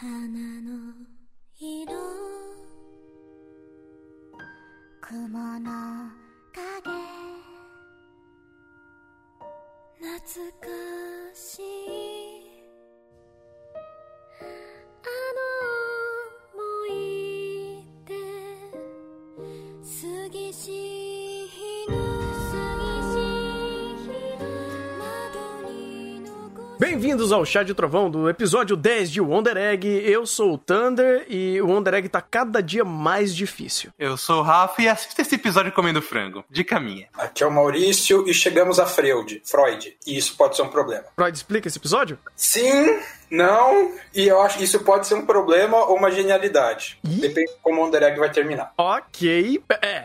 花の色。雲 Bem-vindos ao Chá de Trovão do episódio 10 de Wonder Egg. Eu sou o Thunder e o Wonder Egg tá cada dia mais difícil. Eu sou o Rafa e assista esse episódio comendo frango. Dica minha. Aqui é o Maurício e chegamos a Freud, Freud, e isso pode ser um problema. Freud explica esse episódio? Sim, não, e eu acho que isso pode ser um problema ou uma genialidade. Ih. Depende de como o Under Egg vai terminar. Ok. É,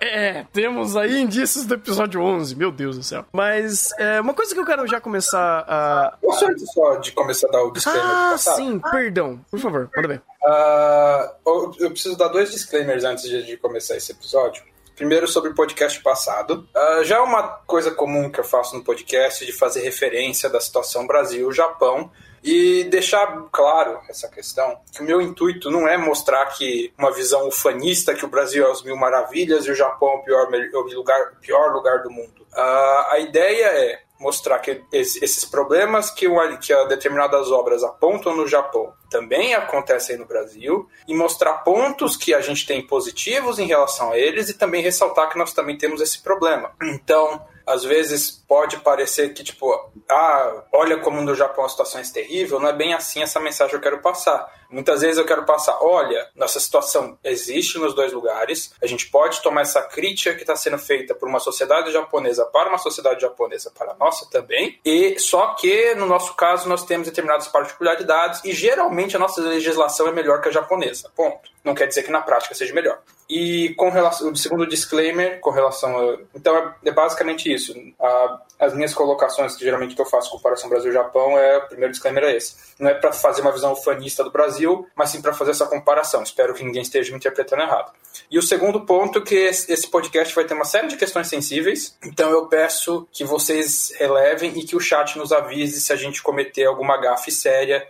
é, temos aí indícios do episódio 11, meu Deus do céu. Mas é, uma coisa que eu quero já começar a. Posso antes só de começar a dar o disclaimer Ah, sim, perdão. Por favor, manda ver. Ah, eu eu preciso dar dois disclaimers antes de começar esse episódio. Primeiro, sobre o podcast passado. Ah, já é uma coisa comum que eu faço no podcast de fazer referência da situação Brasil-Japão e deixar claro essa questão que o meu intuito não é mostrar que uma visão ufanista que o Brasil é os mil maravilhas e o Japão é o pior, o lugar, o pior lugar do mundo. Ah, a ideia é mostrar que es- esses problemas que, o- que determinadas obras apontam no Japão também acontecem no Brasil e mostrar pontos que a gente tem positivos em relação a eles e também ressaltar que nós também temos esse problema. Então, às vezes pode parecer que, tipo, ah, olha como no Japão a situação é terrível, não é bem assim essa mensagem que eu quero passar. Muitas vezes eu quero passar, olha, nossa situação existe nos dois lugares, a gente pode tomar essa crítica que está sendo feita por uma sociedade japonesa para uma sociedade japonesa para a nossa também, e só que no nosso caso nós temos determinadas particularidades e geralmente a nossa legislação é melhor que a japonesa, ponto. Não quer dizer que na prática seja melhor. E com relação, o segundo disclaimer, com relação a. Então é, é basicamente isso. A- as minhas colocações, que geralmente que eu faço comparação Brasil-Japão, é o primeiro disclaimer é esse. Não é para fazer uma visão ufanista do Brasil, mas sim para fazer essa comparação. Espero que ninguém esteja me interpretando errado. E o segundo ponto que esse podcast vai ter uma série de questões sensíveis, então eu peço que vocês relevem e que o chat nos avise se a gente cometer alguma gafe séria,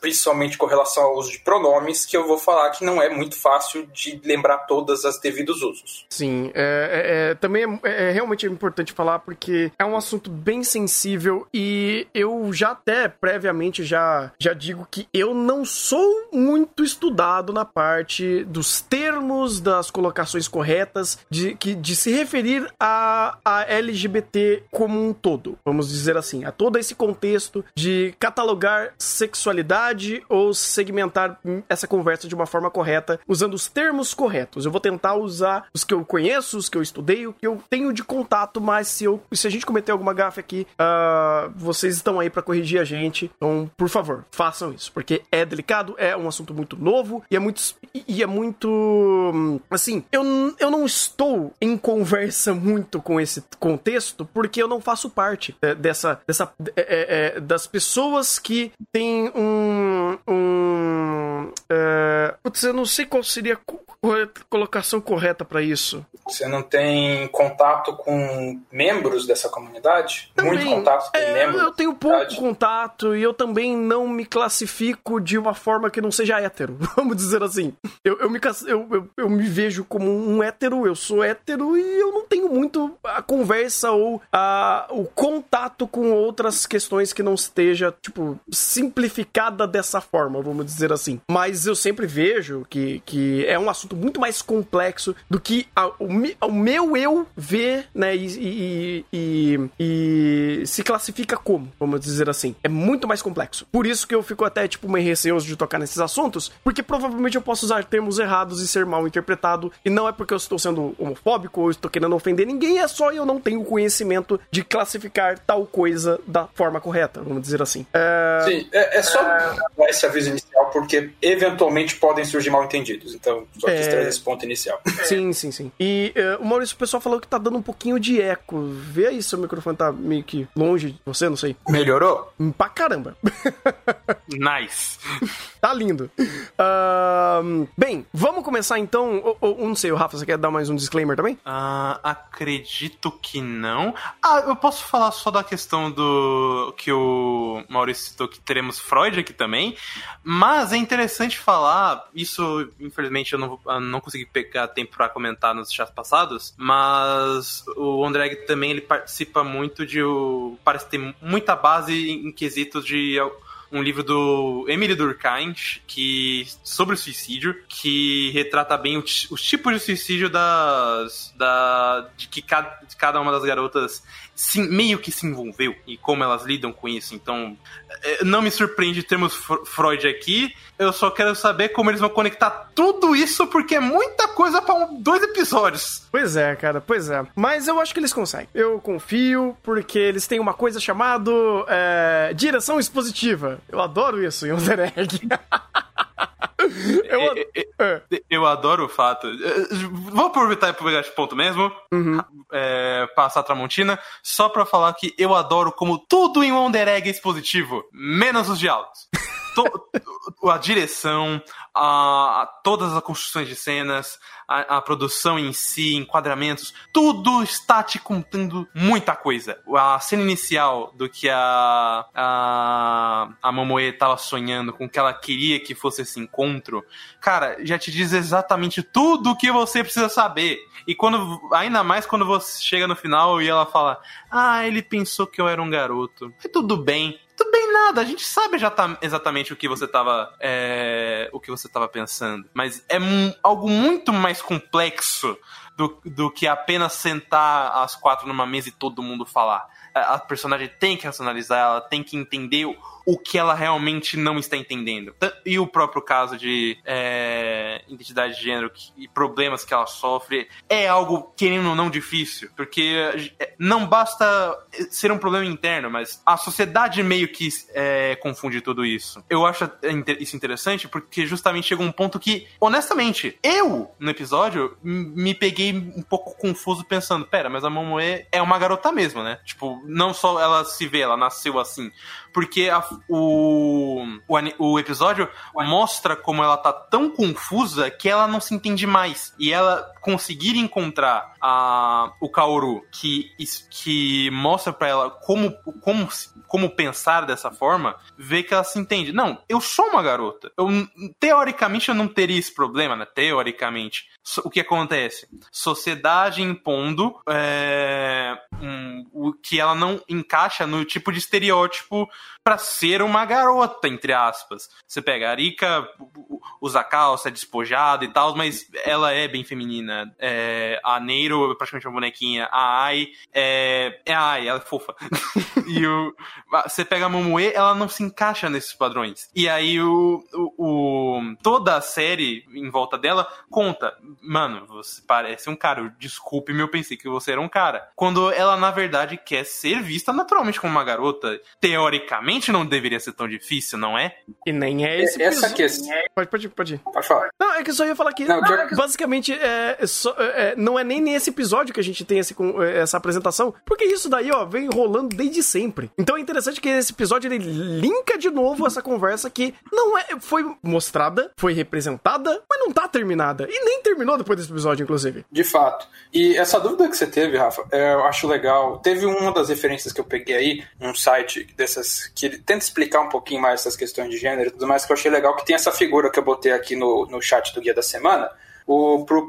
principalmente com relação ao uso de pronomes, que eu vou falar que não é muito fácil de lembrar todas as devidos usos. Sim, é, é- é- também é, é realmente importante falar porque é um assunto bem sensível e eu já até previamente já, já digo que eu não sou muito estudado na parte dos termos, das colocações corretas, de, que, de se referir a, a LGBT como um todo, vamos dizer assim, a todo esse contexto de catalogar sexualidade ou segmentar essa conversa de uma forma correta, usando os termos corretos. Eu vou tentar usar os que eu conheço, os que eu estudei, o que eu tenho de contato, mas se, eu, se a gente cometer alguma gafe aqui, ah, vocês estão aí pra corrigir a gente. Então, por favor, façam isso, porque é delicado, é um assunto muito novo e é muito. E é muito. Assim, eu, eu não estou em conversa muito com esse contexto, porque eu não faço parte é, dessa. dessa é, é, é, das pessoas que têm um. um é, putz, eu não sei qual seria a colocação correta pra isso. Você não tem contato com membros dessa comunidade? Muito Também, contato com é, membros? eu tenho pouco contato e eu também não me classifico de uma forma que não seja hétero, vamos dizer assim. Eu, eu, me, eu, eu, eu me vejo como um hétero, eu sou hétero e eu não tenho muito a conversa ou a, o contato com outras questões que não esteja, tipo, simplificada dessa forma, vamos dizer assim. Mas eu sempre vejo que, que é um assunto muito mais complexo do que a- o, o meu eu vê, né, e, e- e- e se classifica como, vamos dizer assim. É muito mais complexo. Por isso que eu fico até, tipo, meio receoso de tocar nesses assuntos, porque provavelmente eu posso usar termos errados e ser mal interpretado, e não é porque eu estou sendo homofóbico ou estou querendo ofender ninguém, é só eu não tenho conhecimento de classificar tal coisa da forma correta, vamos dizer assim. É... Sim, é, é só dar esse aviso inicial, porque eventualmente podem surgir mal entendidos. Então, só quis É. trazer esse ponto inicial. Sim, sim, sim. E eh, o Maurício, o pessoal falou que tá dando um pouquinho de eco. Vê aí se o microfone tá meio que longe de você, não sei. Melhorou? Hum, Pra caramba. Nice. Tá lindo. Ahn, bem, vamos começar então. Ou- ou- não sei, o Rafa, você quer dar mais um disclaimer também? Ah, acredito que não. Ah, eu posso falar só da questão do que o Maurício citou que teremos Freud aqui também. Mas é interessante falar, isso infelizmente eu não, eu não consegui pegar tempo pra comentar nos chats passados, mas o André também ele participa muito de parece ter muita base em quesitos de um livro do Emily Durkheim que sobre o suicídio que retrata bem os tipos de suicídio das da de que cada, cada uma das garotas se- meio que se envolveu e como elas lidam com isso então eh, não me surpreende termos Freud aqui eu só quero saber como eles vão conectar tudo isso porque é muita coisa para dois episódios Pois é, cara, pois é. Mas eu acho que eles conseguem. Eu confio, porque eles têm uma coisa chamada é, direção expositiva. Eu adoro isso em Under Egg. eu, ad- É. Eu adoro o fato. Vou aproveitar e pegar esse ponto mesmo. É, passar a Tramontina. Só pra falar que eu adoro como tudo em Wonder Egg é expositivo. Menos os diálogos. To- a direção, a, a- todas as construções de cenas, a, a produção em si, enquadramentos, tudo está te contando muita coisa. A cena inicial do que a, a, a Momoe tava sonhando, com o que ela queria que fosse esse encontro, cara, já te diz exatamente tudo o que você precisa saber. E quando, ainda mais quando você chega no final e ela fala, ah, ele pensou que eu era um garoto. E tudo bem. Bem nada, a gente sabe já tá exatamente o que você tava. é, o que você tava pensando. Mas é algo muito mais complexo do, do que apenas sentar as quatro numa mesa e todo mundo falar. A, a personagem tem que racionalizar, ela tem que entender o, o que ela realmente não está entendendo. E o próprio caso de é, identidade de gênero e problemas que ela sofre é algo, querendo ou não, difícil. Porque é, não basta ser um problema interno, mas a sociedade meio que é, confunde tudo isso. Eu acho isso interessante porque justamente chega um ponto que, honestamente, eu, no episódio, me peguei um pouco confuso pensando, pera, mas a Momoe é uma garota mesmo, né? Tipo, não só ela se vê, ela nasceu assim. Porque a- o, o, o episódio mostra como ela tá tão confusa que ela não se entende mais. E ela conseguir encontrar a, o Kaoru que, que mostra pra ela como, como, como pensar dessa forma, vê que ela se entende. Não, eu sou uma garota. Eu, teoricamente eu não teria esse problema, né? Teoricamente. O que acontece? Sociedade impondo é, um, o que ela não encaixa no tipo de estereótipo pra ser uma garota, entre aspas. Você pega a Arika, usa calça, é despojada e tal, mas ela é bem feminina. É, a Neiro é praticamente uma bonequinha. A Ai é, é a Ai, ela é fofa. e o, você pega a Momoe, ela não se encaixa nesses padrões. E aí o, o, o- toda a série em volta dela conta, mano, você parece um cara. Desculpe-me, eu pensei que você era um cara. Quando ela na verdade quer ser vista naturalmente como uma garota, teoricamente não deveria ser tão difícil, não é? E nem é esse Essa episódio. questão. Pode, pode, pode ir. Pode falar. Não, é que eu só ia falar que, Não, que- basicamente, é, é só- é, não é nem nesse episódio que a gente tem esse com- é, essa apresentação, porque isso daí, ó, vem rolando desde sempre. Então é interessante que esse episódio, ele linka de novo essa conversa que não é, foi mostrada, foi representada, mas não tá terminada. E nem terminou depois desse episódio, inclusive. De fato. E essa dúvida que você teve, Rafa, é, eu acho legal. Teve uma das referências que eu peguei aí, um site dessas que ele tenta explicar um pouquinho mais essas questões de gênero e tudo mais, que eu achei legal, que tem essa figura que eu botei aqui no, no chat do Guia da Semana.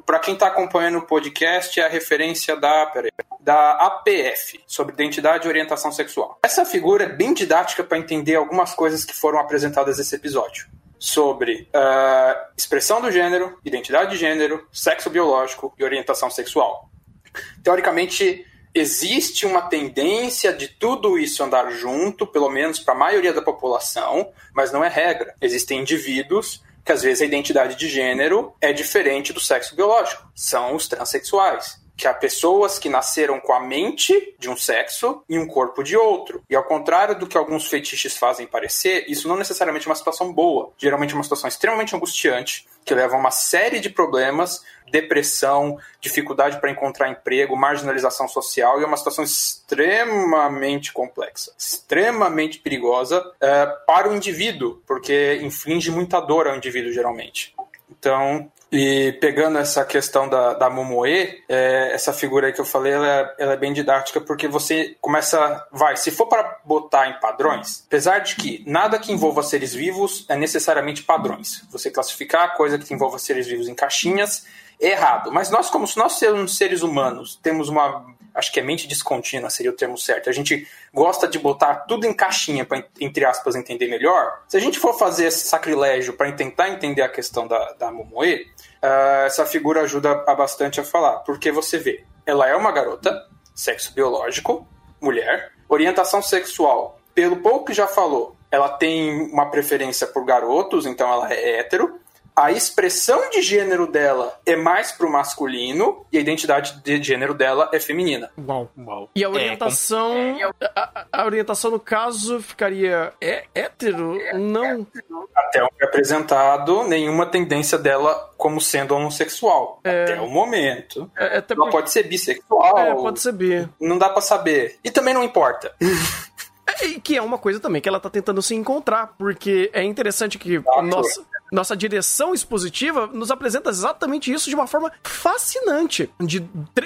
Pra quem tá acompanhando o podcast, é a referência da, da APF, sobre identidade e orientação sexual. Essa figura é bem didática para entender algumas coisas que foram apresentadas nesse episódio sobre ah, expressão do gênero, identidade de gênero, sexo biológico e orientação sexual. Teoricamente, existe uma tendência de tudo isso andar junto, pelo menos para a maioria da população, mas não é regra. Existem indivíduos que às vezes a identidade de gênero é diferente do sexo biológico. São os transexuais. Que há pessoas que nasceram com a mente de um sexo e um corpo de outro. E ao contrário do que alguns fetiches fazem parecer, isso não necessariamente é uma situação boa. Geralmente é uma situação extremamente angustiante, que leva a uma série de problemas, depressão, dificuldade para encontrar emprego, marginalização social e é uma situação extremamente complexa, extremamente perigosa é, para o indivíduo, porque inflige muita dor ao indivíduo geralmente. Então, e pegando essa questão da, da Momoe, é, essa figura aí que eu falei, ela é, ela é, bem didática porque você começa. Vai, se for para botar em padrões, apesar de que nada que envolva seres vivos é necessariamente padrões. Você classificar coisa que envolva seres vivos em caixinhas é errado. Mas nós, como nós somos seres humanos, temos uma acho que é mente descontínua seria o termo certo. A gente gosta de botar tudo em caixinha para, entre aspas, entender melhor. Se a gente for fazer esse sacrilégio para tentar entender a questão da, da Momoe, uh, essa figura ajuda a bastante a falar. Porque você vê, ela é uma garota, sexo biológico, mulher, orientação sexual, pelo pouco que já falou, ela tem uma preferência por garotos, então ela é hétero a expressão de gênero dela é mais pro masculino e a identidade de gênero dela é feminina. Uau. Uau. E a orientação. É, a, a, orientação, no caso, ficaria é, hétero? É, não. Até o que é apresentado, nenhuma tendência dela como sendo homossexual. É... Até o momento. É, é ela pode ser bissexual. É, pode ser bi. Não dá para saber. E também não importa. E que é uma coisa também que ela tá tentando se encontrar, porque é interessante que ah, nossa, nossa direção expositiva nos apresenta exatamente isso de uma forma fascinante, de,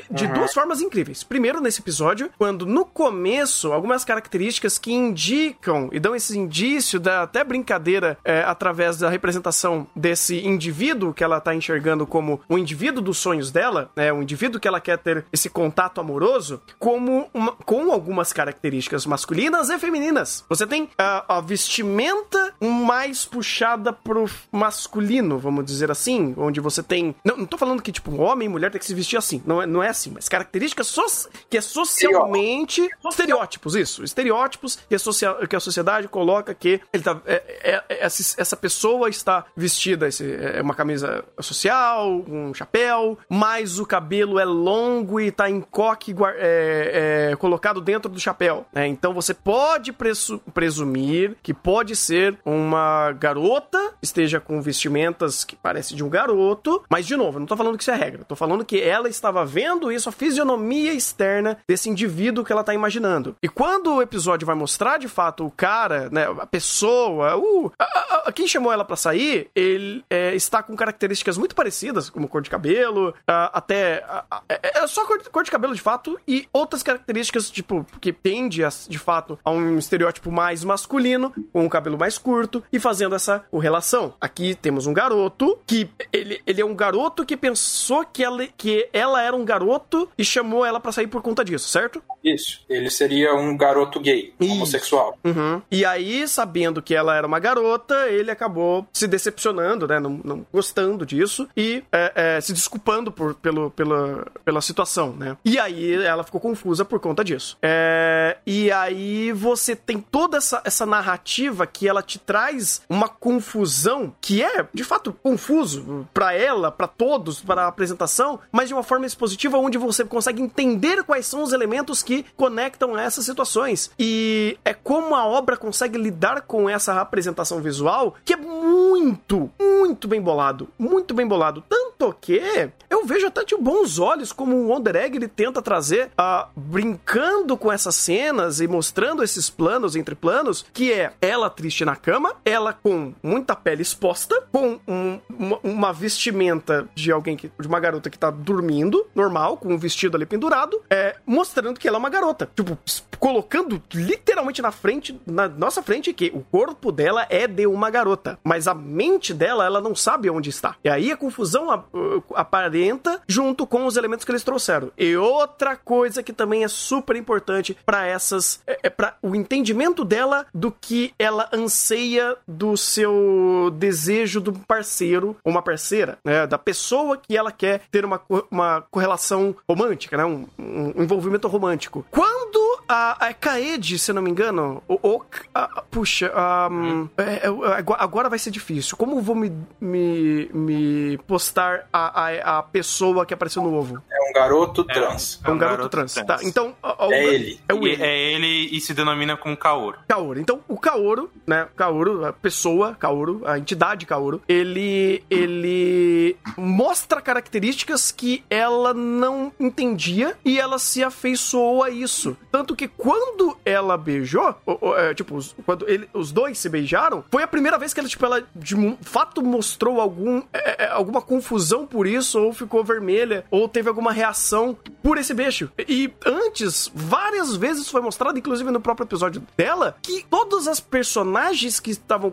de uhum. duas formas incríveis. Primeiro, nesse episódio, quando no começo, algumas características que indicam e dão esse indício da até brincadeira é, através da representação desse indivíduo que ela tá enxergando como o indivíduo dos sonhos dela, né, o indivíduo que ela quer ter esse contato amoroso, como uma, com algumas características masculinas e femininas. Você tem a, a vestimenta mais puxada pro masculino, vamos dizer assim, onde você tem. Não, não tô falando que, tipo, homem e mulher tem que se vestir assim. Não é, não é assim, mas características so... que é socialmente. Estereótipos, isso. Estereótipos que a, social... que a sociedade coloca que ele tá. É, é, é essa pessoa está vestida, esse, é uma camisa social, um chapéu, mas o cabelo é longo e tá em coque é, é, colocado dentro do chapéu. Né? Então você pode presu... presumir que pode ser uma garota, esteja com vestimentas que parece de um garoto, mas de novo, eu não tô falando que isso é regra, tô falando que ela estava vendo isso, a fisionomia externa desse indivíduo que ela tá imaginando. E quando o episódio vai mostrar de fato o cara, né, a pessoa, uh, a, a, quem chamou ela para sair, ele é, está com características muito parecidas, como cor de cabelo, até é, é só cor, cor, de cabelo de fato e outras características tipo que tende a, de fato a um estereótipo mais masculino, com um cabelo mais curto e fazendo essa correlação. Aqui temos um garoto que ele, ele é um garoto que pensou que ela, que ela era um garoto e chamou ela para sair por conta disso, certo? Isso. Ele seria um garoto gay, Isso. homossexual. Uhum. E aí, sabendo que ela era uma garota, ele acabou se decepcionando, né? Não, não gostando disso e é, é, se desculpando por, pelo, pela, pela situação, né? E aí ela ficou confusa por conta disso. É, e aí você tem toda essa, essa narrativa que ela te traz uma confusão que é, de fato, confuso para ela, para todos, para a apresentação, mas de uma forma expositiva onde você consegue entender quais são os elementos que conectam essas situações. E é como a obra consegue lidar com essa apresentação visual que é muito, muito bem bolado. Muito bem bolado. Tanto que eu vejo até de bons olhos como o Wonder Egg ele tenta trazer, uh, brincando com essas cenas e mostrando esses planos entre planos, que é ela triste na cama, ela com muita pele exposta com um, uma, uma, vestimenta de alguém que. de uma garota que tá dormindo, normal, com um vestido ali pendurado, é, mostrando que ela é uma garota. Tipo, colocando literalmente na frente, na nossa frente, que o corpo dela é de uma garota. Mas a mente dela, ela não sabe onde está. E aí a confusão aparenta junto com os elementos que eles trouxeram. E outra coisa que também é super importante para essas. É, é para o entendimento dela do que ela anseia do seu desejo desejo do parceiro ou uma parceira, né, da pessoa que ela quer ter uma, uma correlação romântica, né, um, um envolvimento romântico. Quando a, a Kaede, se eu não me engano, o, o a- puxa, a, é, é, agora- vai ser difícil. Como eu vou me, me, me postar a, a, a pessoa que apareceu no ovo? É um garoto trans. É um garoto, trans. Tá, então... a- a- É ele. É o E ele. é ele e se denomina como Kaoru. Kaoru. Então, o Kaoru, né? Kaoru, a pessoa, Kaoru, a entidade Kaoru, ele, ele mostra características que ela não entendia e ela se afeiçoou a isso. Tanto que quando ela beijou, o- o- é, tipo, os- quando ele- os dois se beijaram, foi a primeira vez que ela, tipo, ela de fato mostrou algum, é, é, alguma confusão por isso, ou ficou vermelha, ou teve alguma reação por esse beijo. E antes, várias vezes foi mostrado, inclusive no próprio episódio dela, que todas as personagens que estavam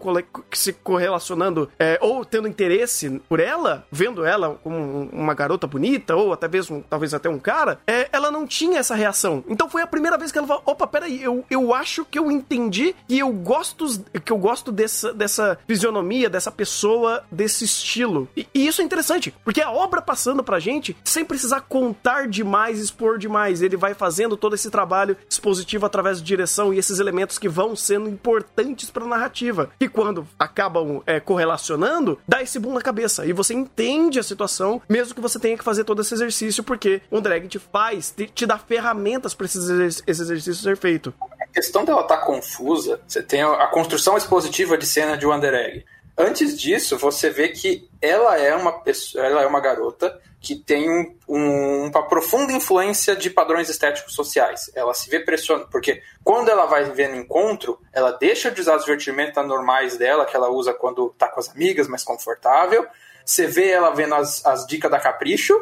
que se correlacionando é, ou tendo interesse por ela, vendo ela como um- uma garota bonita, ou até mesmo, talvez até um cara, é, não tinha essa reação. Então foi a primeira vez que ela falou: opa, peraí, eu, eu acho que eu entendi e eu gosto, que eu gosto dessa, dessa fisionomia, dessa pessoa, desse estilo. E, e isso é interessante, porque a obra passando pra gente, sem precisar contar demais, expor demais, ele vai fazendo todo esse trabalho expositivo através de direção e esses elementos que vão sendo importantes pra narrativa. Que quando acabam é, correlacionando, dá esse boom na cabeça. E você entende a situação, mesmo que você tenha que fazer todo esse exercício, porque o drag te faz, te, te dá ferramentas pra esse, exer- esse exercício ser feito. A questão dela estar confusa, você tem a construção expositiva de cena de Wonder Egg. Antes disso, você vê que ela é uma pessoa, ela é uma garota que tem um- um- uma profunda influência de padrões estéticos sociais. Ela se vê pressionada, porque quando ela vai ver no encontro, ela deixa de usar vestimentas normais dela, que ela usa quando tá com as amigas, mais confortável. Você vê ela vendo as, as dicas da Capricho,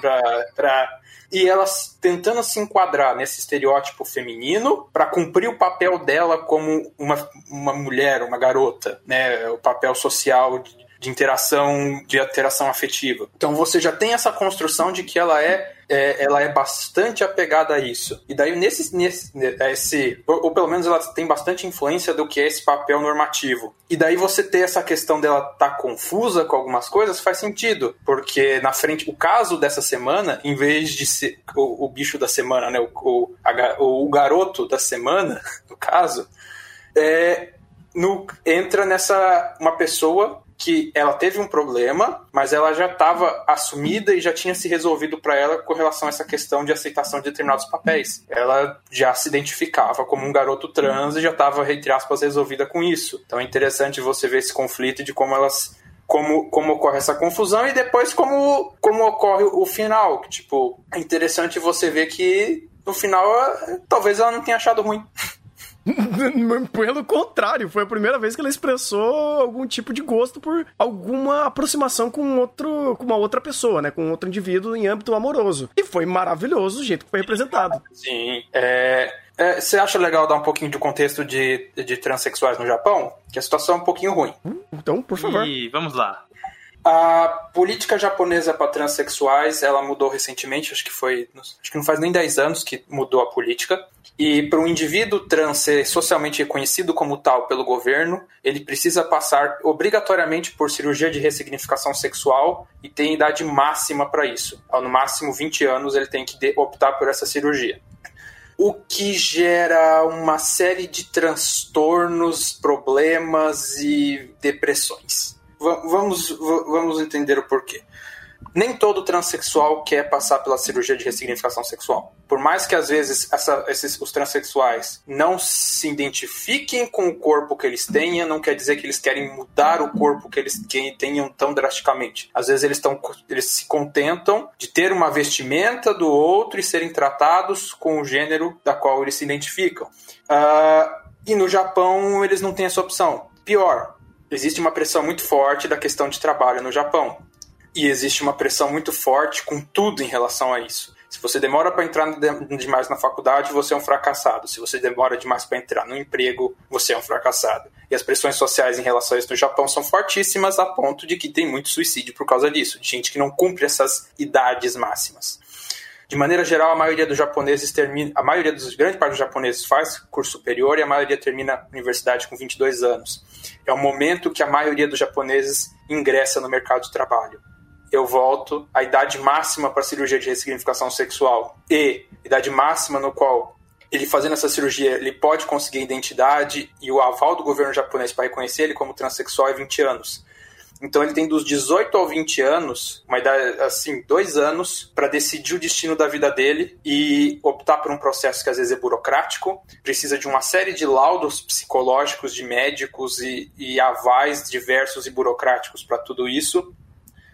pra, pra- e ela tentando se enquadrar nesse estereótipo feminino para cumprir o papel dela como uma, uma mulher, uma garota, né? O papel social de, de interação, de interação afetiva. Então você já tem essa construção de que ela é, é, ela é bastante apegada a isso. E daí nesse, nesse esse, ou, ou pelo menos ela tem bastante influência do que é esse papel normativo. E daí você ter essa questão dela estar tá confusa com algumas coisas faz sentido, porque na frente o caso dessa semana, em vez de ser o, o bicho da semana, né, o, o, a o garoto da semana, no caso, é, no- entra nessa uma pessoa que ela teve um problema, mas ela já estava assumida e já tinha se resolvido para ela com relação a essa questão de aceitação de determinados papéis. Ela já se identificava como um garoto trans e já estava, entre aspas, resolvida com isso. Então é interessante você ver esse conflito de como elas como, como ocorre essa confusão e depois como, como ocorre o final. Tipo, é interessante você ver que no final talvez ela não tenha achado ruim. Pelo contrário, foi a primeira vez que ela expressou algum tipo de gosto por alguma aproximação com outro, com uma outra pessoa, né? Com outro indivíduo em âmbito amoroso. E foi maravilhoso o jeito que foi representado. Sim. É, é, você acha legal dar um pouquinho de contexto de, de transexuais no Japão? Que a situação é um pouquinho ruim. Então, por favor. E vamos lá. A política japonesa para transexuais, ela mudou recentemente, acho que foi, acho que não faz nem 10 anos que mudou a política. E para um indivíduo trans ser socialmente reconhecido como tal pelo governo, ele precisa passar obrigatoriamente por cirurgia de ressignificação sexual e tem idade máxima para isso. No máximo 20 anos ele tem que optar por essa cirurgia o que gera uma série de transtornos, problemas e depressões. Va- vamos, va- vamos entender o porquê. Nem todo transexual quer passar pela cirurgia de ressignificação sexual. Por mais que às vezes essa- esses, os transexuais não se identifiquem com o corpo que eles tenham, não quer dizer que eles querem mudar o corpo que eles que tenham tão drasticamente. Às vezes eles, tão, eles se contentam de ter uma vestimenta do outro e serem tratados com o gênero da qual eles se identificam. Ah, e no Japão eles não têm essa opção. Pior, existe uma pressão muito forte da questão de trabalho no Japão. E existe uma pressão muito forte com tudo em relação a isso. Se você demora para entrar de- demais na faculdade, você é um fracassado. Se você demora demais para entrar no emprego, você é um fracassado. E as pressões sociais em relação a isso no Japão são fortíssimas, a ponto de que tem muito suicídio por causa disso, de gente que não cumpre essas idades máximas. De maneira geral, a maioria dos japoneses termina, a maioria dos grande parte dos japoneses faz curso superior e a maioria termina a universidade com 22 anos. É o momento que a maioria dos japoneses ingressa no mercado de trabalho. Eu volto à idade máxima para cirurgia de ressignificação sexual e idade máxima no qual ele fazendo essa cirurgia, ele pode conseguir a identidade e o aval do governo japonês para reconhecer ele como transexual é 20 anos. Então ele tem dos 18 aos 20 anos, uma idade assim, dois anos, para decidir o destino da vida dele e optar por um processo que às vezes é burocrático, precisa de uma série de laudos psicológicos de médicos e, e avais diversos e burocráticos para tudo isso,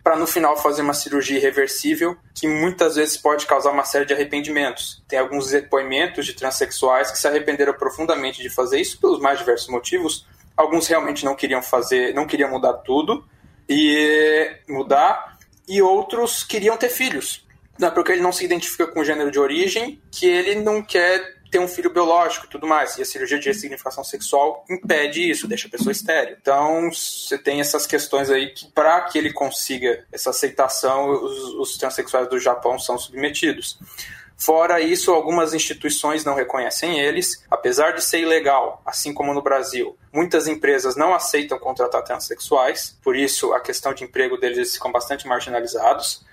para no final fazer uma cirurgia irreversível que muitas vezes pode causar uma série de arrependimentos. Tem alguns depoimentos de transexuais que se arrependeram profundamente de fazer isso pelos mais diversos motivos. Alguns realmente não queriam fazer, não queriam mudar tudo e mudar, e outros queriam ter filhos. Não é porque ele não se identifica com o gênero de origem que ele não quer ter um filho biológico e tudo mais. E a cirurgia de ressignificação sexual impede isso, deixa a pessoa estéreo. Então, você tem essas questões aí que, para que ele consiga essa aceitação, os, os transexuais do Japão são submetidos. Fora isso, algumas instituições não reconhecem eles, apesar de ser ilegal, assim como no Brasil. Muitas empresas não aceitam contratar transexuais, por isso a questão de emprego deles ficam bastante marginalizados.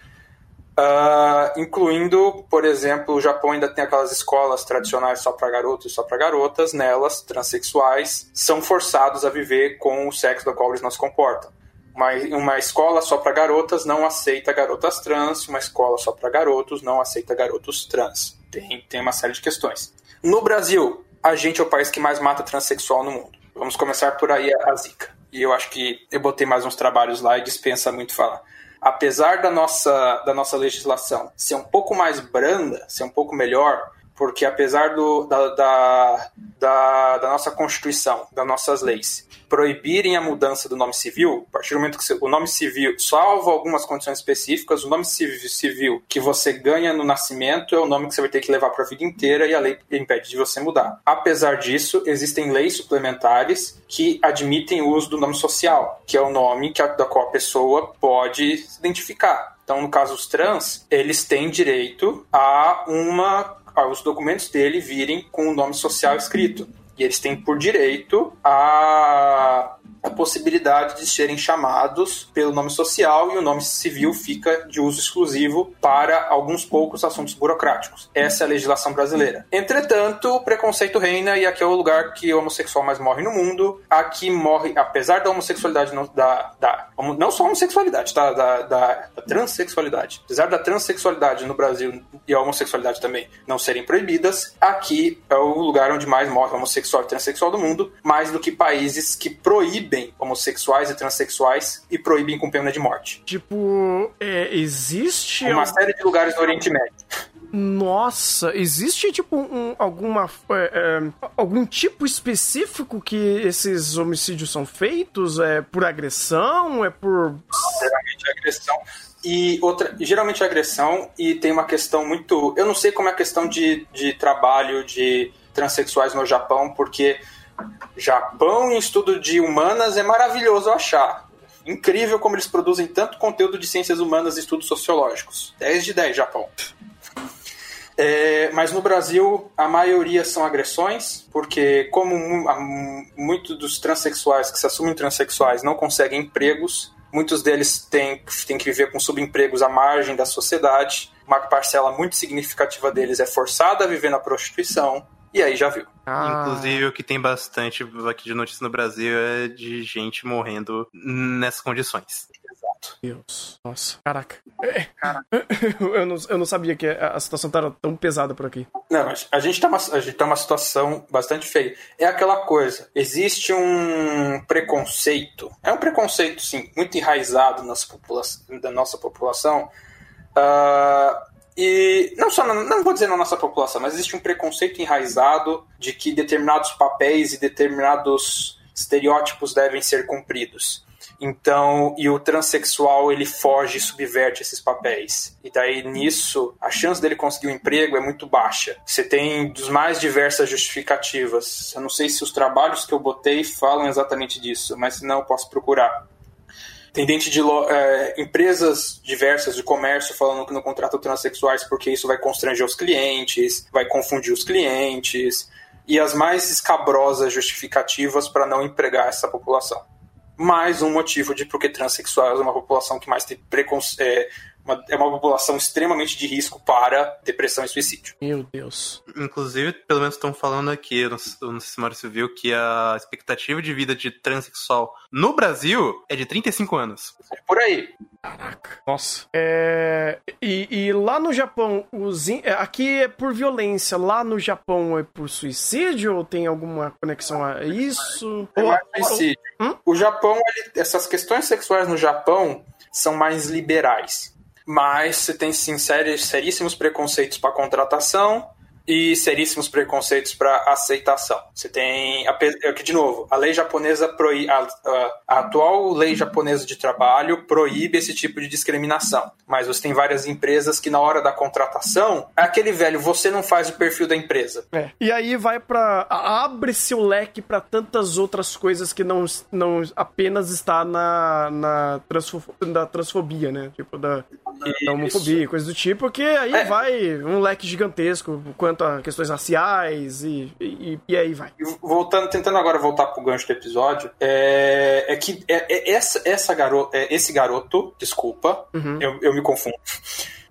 Uh, incluindo, por exemplo, o Japão ainda tem aquelas escolas tradicionais só para garotos e só para garotas, nelas, transexuais são forçados a viver com o sexo da qual eles não se comportam. Uma, uma escola só para garotas não aceita garotas trans, uma escola só para garotos não aceita garotos trans. Tem, tem uma série de questões. No Brasil, a gente é o país que mais mata transexual no mundo. Vamos começar por aí a zica. E eu acho que eu botei mais uns trabalhos lá e dispensa muito falar. Apesar da nossa, da nossa legislação ser um pouco mais branda, ser um pouco melhor, porque apesar do, da, da, da, da, nossa Constituição, das nossas leis, proibirem a mudança do nome civil, a partir do momento que o nome civil, salvo algumas condições específicas, o nome civil que você ganha no nascimento é o nome que você vai ter que levar para a vida inteira e a lei impede de você mudar. Apesar disso, existem leis suplementares que admitem o uso do nome social, que é o nome que a, da qual a pessoa pode se identificar. Então, no caso dos trans, eles têm direito a uma os documentos dele virem com o nome social escrito. E eles têm por direito a a possibilidade de serem chamados pelo nome social e o nome civil fica de uso exclusivo para alguns poucos assuntos burocráticos. Essa é a legislação brasileira. Entretanto, o preconceito reina e aqui é o lugar que o homossexual mais morre no mundo. Aqui morre, apesar da homossexualidade, não, da, da, não só homossexualidade, tá? da, da, da transexualidade. Apesar da transexualidade no Brasil e a homossexualidade também não serem proibidas, aqui é o lugar onde mais morre homossexual e transexual do mundo, mais do que países que proíbem proíbem homossexuais e transexuais e proíbem com pena de morte. Tipo, é, existe. Uma série de lugares no Oriente Médio. Nossa, existe tipo um, alguma é, é, algum tipo específico que esses homicídios são feitos? É por agressão? É por geralmente é agressão e outra geralmente é agressão e tem uma questão muito eu não sei como é a questão de, de trabalho de transexuais no Japão porque Japão em estudo de humanas é maravilhoso achar. Incrível como eles produzem tanto conteúdo de ciências humanas e estudos sociológicos. 10 de 10, Japão. É, mas no Brasil, a maioria são agressões, porque como muitos dos transexuais que se assumem transexuais não conseguem empregos, muitos deles têm, têm que viver com subempregos à margem da sociedade, uma parcela muito significativa deles é forçada a viver na prostituição, e aí já viu. Ah. Inclusive, o que tem bastante aqui de notícia no Brasil é de gente morrendo nessas condições. Exato. Deus. Nossa. Caraca. Caraca. eu, não, eu não sabia que a situação estava tão pesada por aqui. Não, a gente tá uma, a gente tá uma situação bastante feia. É aquela coisa. Existe um preconceito. É um preconceito, sim, muito enraizado popula da nossa população. Uh, e não só, não vou dizer na nossa população, mas existe um preconceito enraizado de que determinados papéis e determinados estereótipos devem ser cumpridos. Então, e o transexual ele foge e subverte esses papéis. E daí nisso, a chance dele conseguir um emprego é muito baixa. Você tem dos mais diversas justificativas. Eu não sei se os trabalhos que eu botei falam exatamente disso, mas se não, posso procurar tem dentro de é, empresas diversas de comércio falando que não contratam transexuais porque isso vai constranger os clientes, vai confundir os clientes, e as mais escabrosas justificativas para não empregar essa população. Mais um motivo de porque transexuais é uma população que mais tem preconce é, uma- é uma população extremamente de risco para depressão e suicídio. Meu Deus. Inclusive, pelo menos estão falando aqui, eu não, sei- eu não sei se o Maurício viu, que a expectativa de vida de transexual no Brasil é de 35 anos. É por aí. Caraca. Nossa. É, E, e lá no Japão, os in- é, aqui é por violência. Lá no Japão é por suicídio? Ou tem alguma conexão a isso? É mais ou- suicídio. Hum? O Japão, ele- essas questões sexuais no Japão são mais liberais. Mas você tem sim sérios, seríssimos preconceitos para contratação e seríssimos preconceitos para aceitação. Você tem, ape- é de novo, a lei japonesa proíbe, a, a- atual lei japonesa de trabalho proíbe esse tipo de discriminação. Mas você tem várias empresas que na hora da contratação é aquele velho, você não faz o perfil da empresa. É. E aí vai pra. a- Abre-se o leque pra tantas outras coisas que não, não apenas está na, na, transfo, da transfobia, né? Tipo, da, da homofobia, coisa do tipo, que aí É. vai um leque gigantesco quanto a questões raciais e, e, e aí vai. Voltando, tentando agora voltar pro gancho do episódio, é, é que é- é essa, essa garo, é, esse garoto, desculpa, eu, eu me confundo.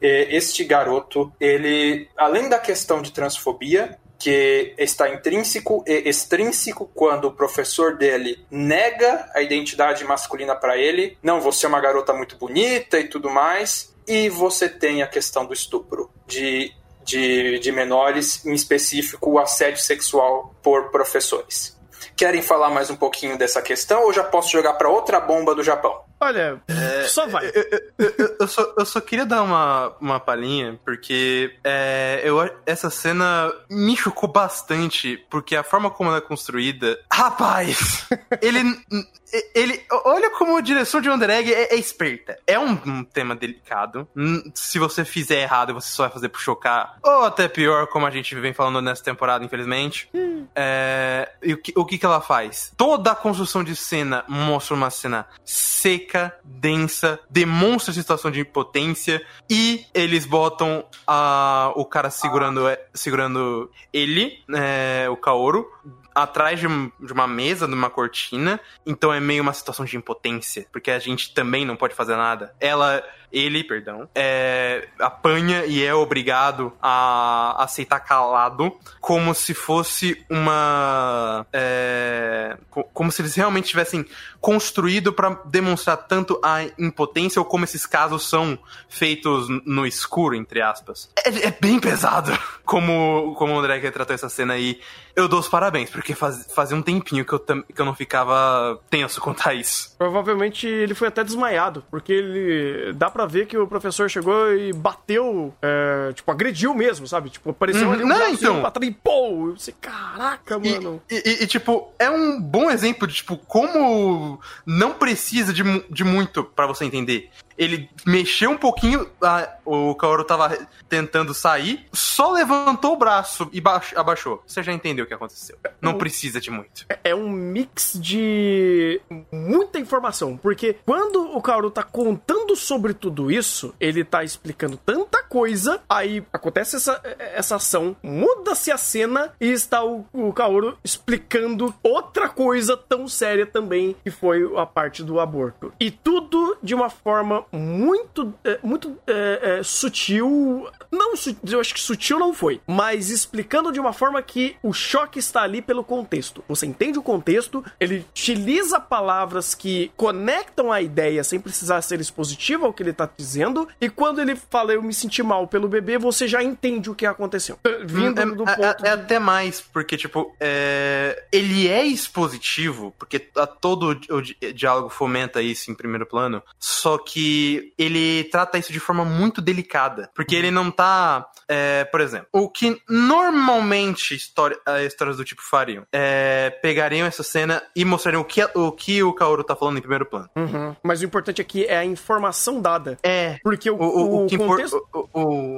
É, este garoto, ele, além da questão de transfobia, que está intrínseco e extrínseco quando o professor dele nega a identidade masculina para ele. Não, você é uma garota muito bonita e tudo mais. E você tem a questão do estupro de, de, de menores, em específico o assédio sexual por professores. Querem falar mais um pouquinho dessa questão ou já posso jogar para outra bomba do Japão? Olha, só vai. Eu, eu só, eu só queria dar uma, uma palhinha, porque é, eu, essa cena me chocou bastante, porque a forma como ela é construída. Rapaz! ele. Ele olha como a direção de Under Egg é, é esperta. É um, um tema delicado. Hum, Se você fizer errado, você só vai fazer por chocar. Ou até pior, como a gente vem falando nessa temporada, infelizmente. É, e o que, o que que ela faz? Toda a construção de cena mostra uma cena seca, densa, demonstra situação de impotência e eles botam a, o cara segurando, segurando ele, é, o Kaoru, atrás de, um- de uma mesa, de uma cortina. Então é meio uma situação de impotência, porque a gente também não pode fazer nada. Ela, ele, perdão, é, apanha e é obrigado a aceitar calado, como se fosse uma, é, co- como se eles realmente tivessem construído pra demonstrar tanto a impotência ou como esses casos são feitos no escuro, entre aspas. É, é bem pesado como, como o André retratou essa cena aí. Eu dou os parabéns, porque faz, fazia um tempinho que eu, que eu não ficava tenso contar isso. Provavelmente ele foi até desmaiado, porque ele. dá pra ver que o professor chegou e bateu, é, tipo, agrediu mesmo, sabe? Tipo, apareceu Uhum. ali um Não, então. pra trás e pô! Eu disse, caraca, mano. e- e- e, tipo, é um bom exemplo de, tipo, como não precisa de, de muito pra você entender. Ele mexeu um pouquinho, a- o Kaoru tava tentando sair, só levantou o braço e baix- abaixou. Você já entendeu o que aconteceu. Não precisa de muito. É um mix de muita informação, porque quando o Kaoru tá contando sobre tudo isso, ele tá explicando tanta coisa, aí acontece essa, essa ação, muda-se a cena e está o, o Kaoru explicando outra coisa tão séria também, que foi a parte do aborto. E tudo de uma forma muito, é, muito é, é, sutil. Não, eu acho que sutil não foi, mas explicando de uma forma que o choque está ali pelo contexto. Você entende o contexto, ele utiliza palavras que conectam a ideia sem precisar ser expositivo ao que ele tá dizendo, e quando ele fala eu me senti mal pelo bebê, você já entende o que aconteceu. Vindo é, do é- ponto. é até mais, porque, tipo, é, ele é expositivo, porque a- todo o di- diálogo fomenta isso em primeiro plano, só que ele trata isso de forma muito delicada, porque ele não tá, é, por exemplo, o que normalmente história, eh, histórias do tipo fariam, é, pegariam essa cena e mostrariam o que, o que o Kaoru tá falando em primeiro plano. Uhum. Mas o importante aqui é a informação dada. É. Porque o, O, o, que contexto... o-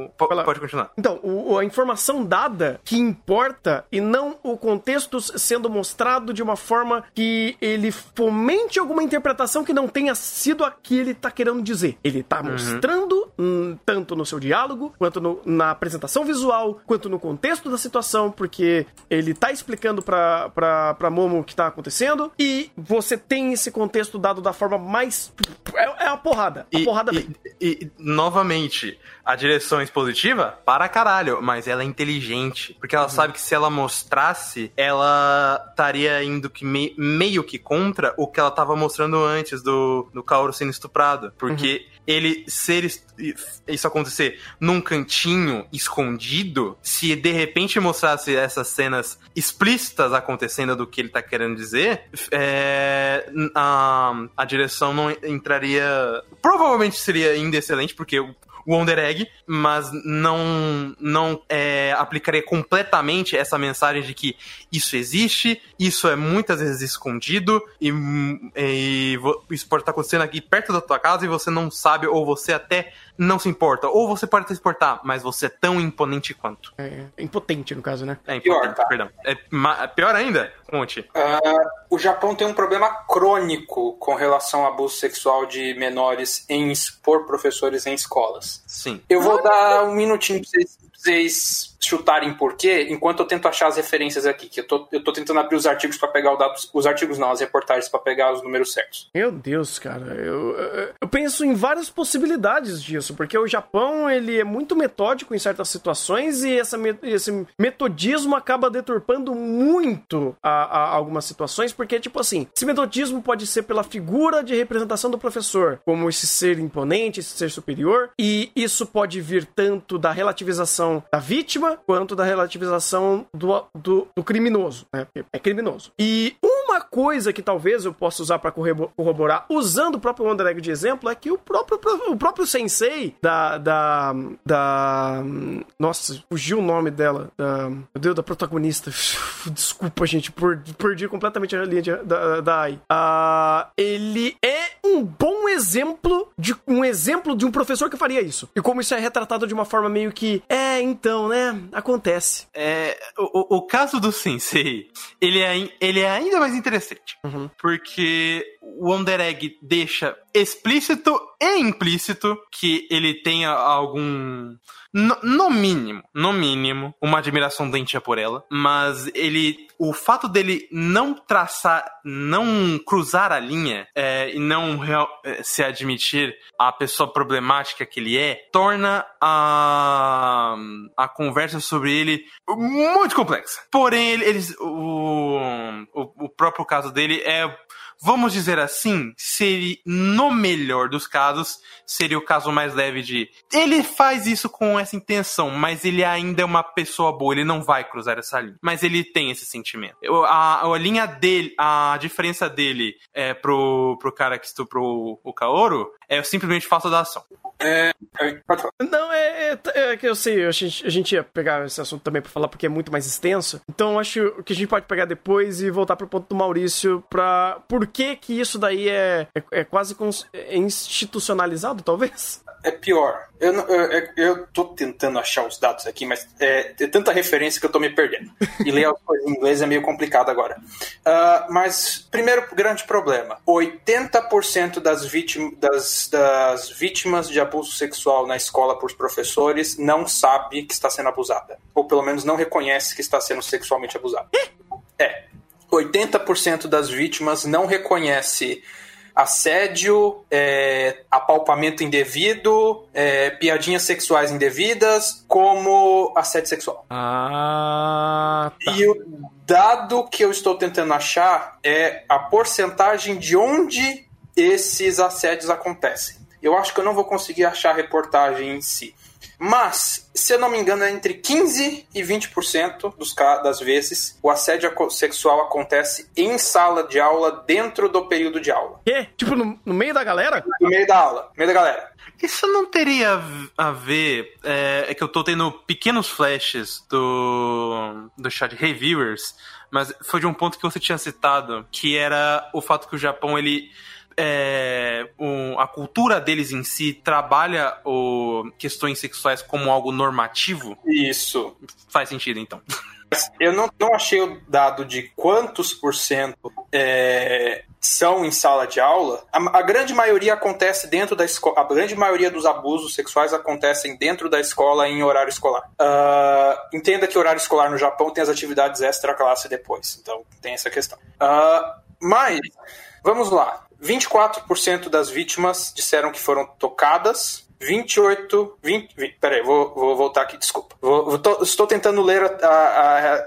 o- pode continuar. Então, a informação dada que importa e não o contexto sendo mostrado de uma forma que ele fomente alguma interpretação que não tenha sido a que ele tá querendo dizer. Ele tá mostrando, hum, tanto no seu diálogo, quanto no- na apresentação visual, quanto no contexto da situação, porque ele tá explicando pra, pra, pra Momo o que tá acontecendo, e você tem esse contexto dado da forma mais. É, é a porrada. A E- porrada e- e, novamente, a direção expositiva, para caralho, mas ela é inteligente. Porque ela sabe que se ela mostrasse, ela estaria indo que me- meio que contra o que ela tava mostrando antes do, do Kaoru sendo estuprado. Porque ele ser isso acontecer num cantinho escondido, se de repente mostrasse essas cenas explícitas acontecendo do que ele tá querendo dizer, é, a, a direção não entraria. Provavelmente seria ainda excelente, porque o Wonder Egg, mas não, não é, aplicaria completamente essa mensagem de que isso existe, isso é muitas vezes escondido e, e vo- isso pode estar acontecendo aqui perto da tua casa e você não sabe, ou você até não se importa, ou você pode se importar, mas você é tão imponente quanto. É, impotente, no caso, né? É Pior, importante, tá? perdão. É ma- pior ainda? Conte. Ah, o Japão tem um problema crônico com relação ao abuso sexual de menores em por professores em escolas. Sim. Eu vou dar um minutinho pra vocês, vocês chutarem por quê, enquanto eu tento achar as referências aqui, que eu tô, eu tô tentando abrir os artigos para pegar o dados, os artigos não, as reportagens para pegar os números certos. Meu Deus, cara, eu, eu- penso em várias possibilidades disso, porque o Japão ele é muito metódico em certas situações e essa, esse metodismo acaba deturpando muito a, a algumas situações, porque, tipo assim, esse metodismo pode ser pela figura de representação do professor, como esse ser imponente, esse ser superior, e isso pode vir tanto da relativização da vítima quanto da relativização do, do, do criminoso, né? É criminoso. E uma coisa que talvez eu possa usar correbo- corroborar, usando o próprio Wonder de exemplo, é que o próprio, o próprio sensei da. da. da. Nossa, fugiu o nome dela. Da, meu Deus, da protagonista. Desculpa, gente, por, perdi completamente a linha de- da, da Ai. Ah, ele é um bom exemplo de um exemplo de um professor que faria isso. E como isso é retratado de uma forma meio que. É, então, né? Acontece. É, o, o- caso do Sensei, ele é, ele é ainda mais interessante. Uhum. Porque o Wonder Egg deixa explícito e implícito que ele tenha algum. No, mínimo, no mínimo, uma admiração doentia por ela. Mas ele. O fato dele não traçar, não cruzar a linha é, e não real- é, se admitir a pessoa problemática que ele é, torna a, a conversa sobre ele muito complexa. Porém, ele- eles, o, o, o próprio caso dele é, vamos dizer assim, seria, no melhor dos casos, seria o caso mais leve de. Ele faz isso com essa intenção, mas ele ainda é uma pessoa boa, ele não vai cruzar essa linha. Mas ele tem esse sentimento. A, a linha dele, a diferença dele é, pro, pro cara que estuprou o Kaoru é simplesmente falta da ação. É, falar. Não, é, é, é que eu sei, a gente, a gente ia pegar esse assunto também pra falar porque é muito mais extenso. Então acho que a gente pode pegar depois e voltar pro ponto do Maurício pra. Por que que isso daí é, é, é quase é institucionalizado, talvez? É pior. Eu, eu, eu- tô tentando achar os dados aqui, mas é, tem tanta referência que eu tô me perdendo. E ler as coisas em inglês é meio complicado agora. Ah, mas, primeiro grande problema: 80% das, vítim, das, das vítimas de abuso sexual na escola por professores não sabe que está sendo abusada. Ou pelo menos não reconhece que está sendo sexualmente abusada. É. 80% das vítimas não reconhece assédio, é, apalpamento indevido, é, piadinhas sexuais indevidas como assédio sexual. Ah, tá. E o dado que eu estou tentando achar é a porcentagem de onde esses assédios acontecem. Eu acho que eu não vou conseguir achar a reportagem em si. Mas, se eu não me engano, é entre 15 e 20% dos, das vezes o assédio sexual acontece em sala de aula dentro do período de aula. Quê? Tipo, no, no meio da galera? No meio da aula, no meio da galera. Isso não teria a ver. É, é que eu tô tendo pequenos flashes do, do chat de reviewers, mas foi de um ponto que você tinha citado, que era o fato que o Japão, ele. É, o- a cultura deles em si trabalha o, questões sexuais como algo normativo. Isso. Faz sentido, então. Eu não, não achei o dado de quantos por cento é, são em sala de aula. A, a grande maioria acontece dentro da escola. A grande maioria dos abusos sexuais acontecem dentro da escola em horário escolar. Ah, entenda que horário escolar no Japão tem as atividades extra classe depois. Então tem essa questão. Ah, mas, vamos lá. 24% das vítimas disseram que foram tocadas 28. 20, 20 peraí, vou, vou voltar aqui, desculpa. Vou, vou tô- estou tentando ler a, a- a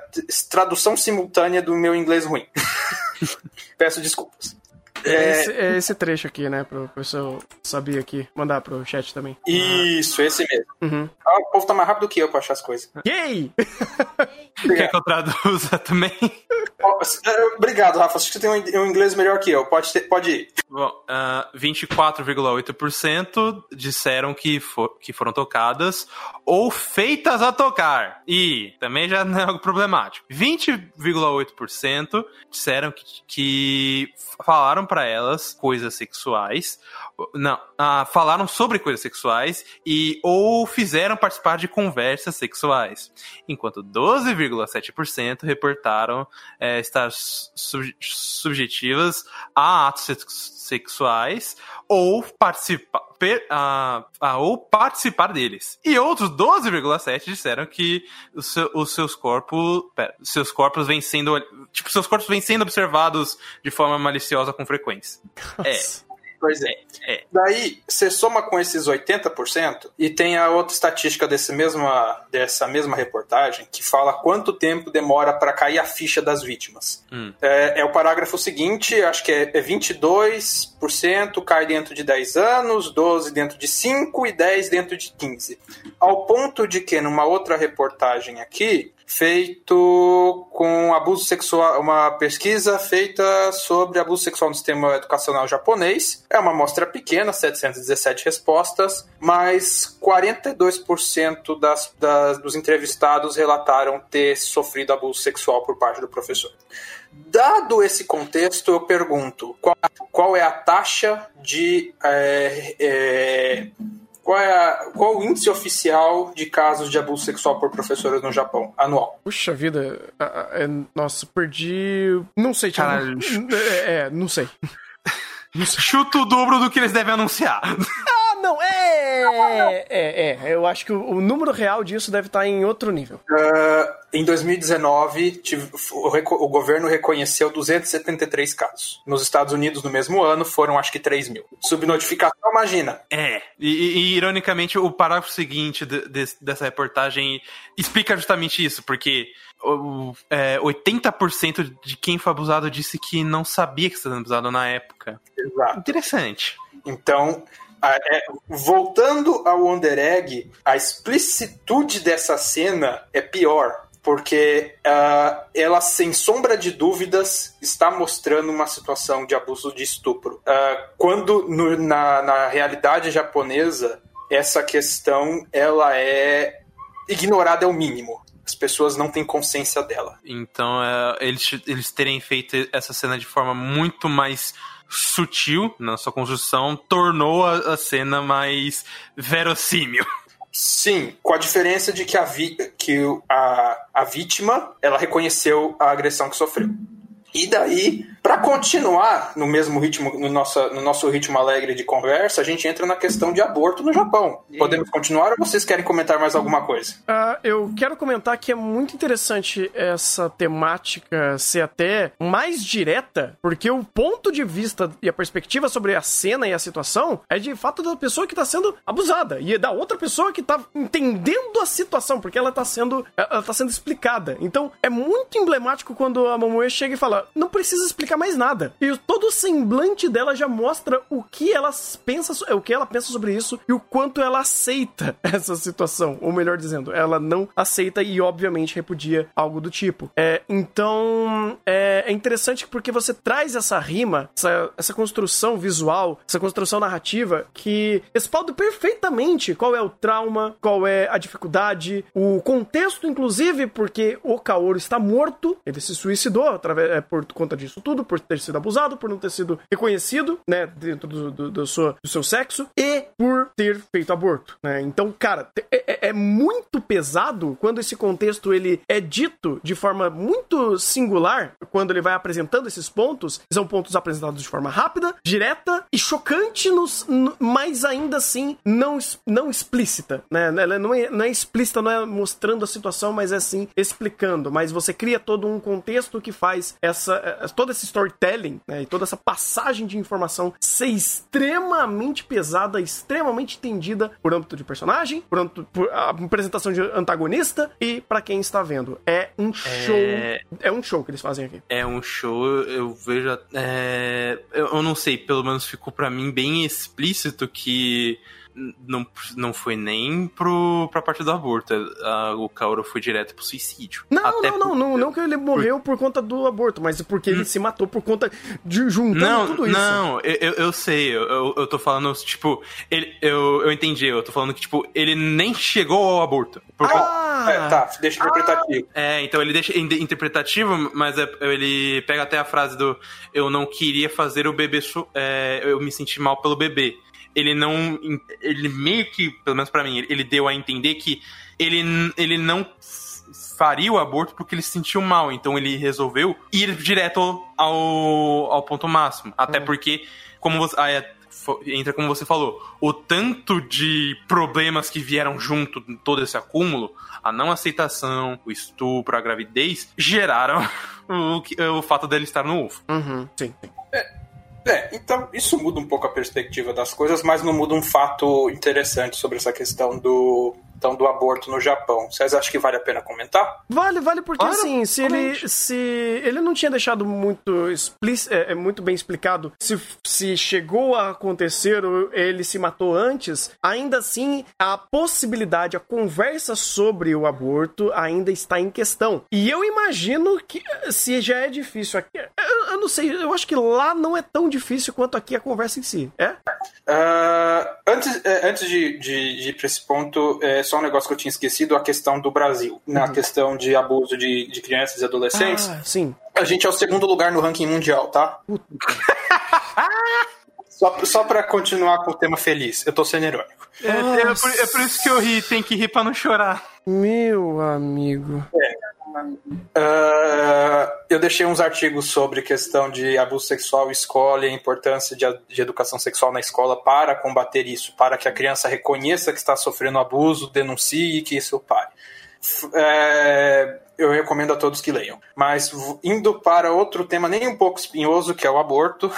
tradução simultânea do meu inglês ruim. Peço desculpas. É É, esse, é esse trecho aqui, né? Pro pessoal saber aqui. Mandar pro chat também. isso, esse mesmo. Uhum. Ah, o povo tá mais rápido que eu pra achar as coisas. Yay! Quer que eu traduza também? Eh, Obrigado, Rafa. Acho que você tem um inglês melhor que eu. Pode, ter- pode ir. Bom, ah, 24,8% disseram que, for- que foram tocadas ou feitas a tocar. E também já não é algo problemático. 20,8% disseram que, que falaram pra elas coisas sexuais. Não, ah, falaram sobre coisas sexuais e ou fizeram participar de conversas sexuais. Enquanto 12,7% reportaram eh, estar sub- subjetivas a atos sex- sexuais ou participar, ah, ah, ou participar deles. E outros 12,7 disseram que seu- os seus corpos, pera, seus corpos vêm sendo, tipo, seus corpos vêm sendo observados de forma maliciosa com frequência. É, Pois é. é. Daí, você soma com esses 80% e tem a outra estatística desse mesma, dessa mesma reportagem que fala quanto tempo demora para cair a ficha das vítimas. Hum. É, é o parágrafo seguinte, acho que é, é 22% cai dentro de 10 anos, 12 dentro de 5 e 10 dentro de 15. Ao ponto de que numa outra reportagem aqui, feito com abuso sexual, uma pesquisa feita sobre abuso sexual no sistema educacional japonês. É uma amostra pequena, 717 respostas, mas 42% das, das, dos entrevistados relataram ter sofrido abuso sexual por parte do professor. Dado esse contexto, eu pergunto: qual, qual é a taxa de. é, é, qual, é a- qual o índice oficial de casos de abuso sexual por professores no Japão anual? Puxa vida. É, nossa, perdi. Não sei. Caralho. É, é, não sei. Chuta o dobro do que eles devem anunciar. Não, é! É, é. Eu acho que o, o número real disso deve estar em outro nível. Ah, em 2019, tive- o, o governo reconheceu 273 casos. Nos Estados Unidos, no mesmo ano, foram acho que 3 mil. Subnotificação, imagina. É, e, e- e, ironicamente o parágrafo seguinte de- de- dessa reportagem explica justamente isso, porque o, é, 80% de quem foi abusado disse que não sabia que estava sendo abusado na época. Exato. Interessante. Então, a- é, voltando ao Wonder Egg, a explicitude dessa cena é pior. Porque ah, ela, sem sombra de dúvidas, está mostrando uma situação de abuso de estupro. Ah, quando no- na, na realidade japonesa, essa questão ela é ignorada ao mínimo. As pessoas não têm consciência dela. Então, é, eles, eles terem feito essa cena de forma muito mais sutil na sua construção tornou a, a cena mais verossímil. Sim, com a diferença de que a, vi que a, a vítima ela reconheceu a agressão que sofreu. E daí, para continuar no mesmo ritmo, no nosso, no nosso ritmo alegre de conversa, a gente entra na questão de aborto no Japão. Podemos continuar ou vocês querem comentar mais alguma coisa? Ah, eu quero comentar que é muito interessante essa temática ser até mais direta, porque o ponto de vista e a perspectiva sobre a cena e a situação é de fato da pessoa que tá sendo abusada e é da outra pessoa que tá entendendo a situação, porque ela tá sendo ela tá sendo explicada. Então, é muito emblemático quando a Momoe chega e fala: "Não precisa explicar mais nada". E todo o semblante dela já mostra o que ela pensa, so- o que ela pensa sobre isso e o quanto ela aceita essa situação, ou melhor dizendo, ela não aceita e obviamente repudia algo do tipo. É, então é, é interessante porque você traz essa rima, essa, essa construção visual, essa construção narrativa que respalda perfeitamente qual é o trauma, qual é a dificuldade, o contexto, inclusive, porque o Kaoru está morto, ele se suicidou através, é, por conta disso tudo, por ter sido abusado, por não ter sido reconhecido, né, dentro do, do, do, seu, do seu sexo, e por ter feito aborto, né? Então, cara, é, é- é muito pesado, quando esse contexto ele é dito de forma muito singular, quando ele vai apresentando esses pontos, são pontos apresentados de forma rápida, direta e chocante, nos, mas ainda assim não, não explícita, né? Ela não é, não é explícita, não é mostrando a situação, mas é assim explicando. Mas você cria todo um contexto que faz essa eh, todo esse storytelling, né? E toda essa passagem de informação ser extremamente pesada, extremamente entendida por âmbito de personagem, por, âmbito, por a apresentação de antagonista e para quem está vendo. É um show. É... é... um show que eles fazem aqui. É um show, eu vejo. É... Eu não sei, pelo menos ficou para mim bem explícito que não, não foi nem pro, pra parte do aborto. A, o Kaoru foi direto pro suicídio. Não, Até não, não, não, não que ele morreu por... conta do aborto, mas porque hum. ele se matou por conta de juntando não, tudo isso. Não, eu, eu sei, eu, eu tô falando, tipo, ele, eu, eu entendi, eu tô falando que, tipo, ele nem chegou ao aborto. Por ah, é, tá, deixa interpretativo. Ah, é, então ele deixa interpretativo, mas é, ele pega até a frase do eu não queria fazer o bebê, é, eu me senti mal pelo bebê ele não. Ele meio que, pelo menos para mim, ele deu a entender que ele, ele não faria o aborto porque ele se sentiu mal. Então ele resolveu ir direto ao, ao ponto máximo. Até hum. porque, como você. Aí, entra como você falou, o tanto de problemas que vieram junto todo esse acúmulo, a não aceitação, o estupro, a gravidez, geraram o, o fato dele estar no UFO. Uhum, sim. É, é, então isso muda um pouco a perspectiva das coisas, mas não muda um fato interessante sobre essa questão do então, do aborto no Japão. Vocês acham que vale a pena comentar? Vale, vale, porque claro, assim, se ele, se ele não tinha deixado muito, explic, é, é, muito bem explicado se, se chegou a acontecer ou ele se matou antes, ainda assim, a possibilidade, a conversa sobre o aborto ainda está em questão. E eu imagino que se já é difícil aqui, eu, eu não sei, eu acho que lá não é tão difícil quanto aqui a conversa em si, é? Uh, antes, é, antes de, de, de ir para esse ponto, é, só um negócio que eu tinha esquecido, a questão do Brasil, na uhum. questão de abuso de, de crianças e adolescentes. Ah, sim. A gente é o segundo lugar no ranking mundial, tá? só, só pra continuar com o tema feliz, eu tô sendo irônico. É, é, por, é, por, isso que eu ri, tem que rir pra não chorar. Meu amigo. É. Uh, eu deixei uns artigos sobre questão de abuso sexual escola e a importância de, de, educação sexual na escola para combater isso, para que a criança reconheça que está sofrendo abuso, denuncie e que isso pare. É, eu recomendo a todos que leiam. Mas indo para outro tema nem um pouco espinhoso, que é o aborto,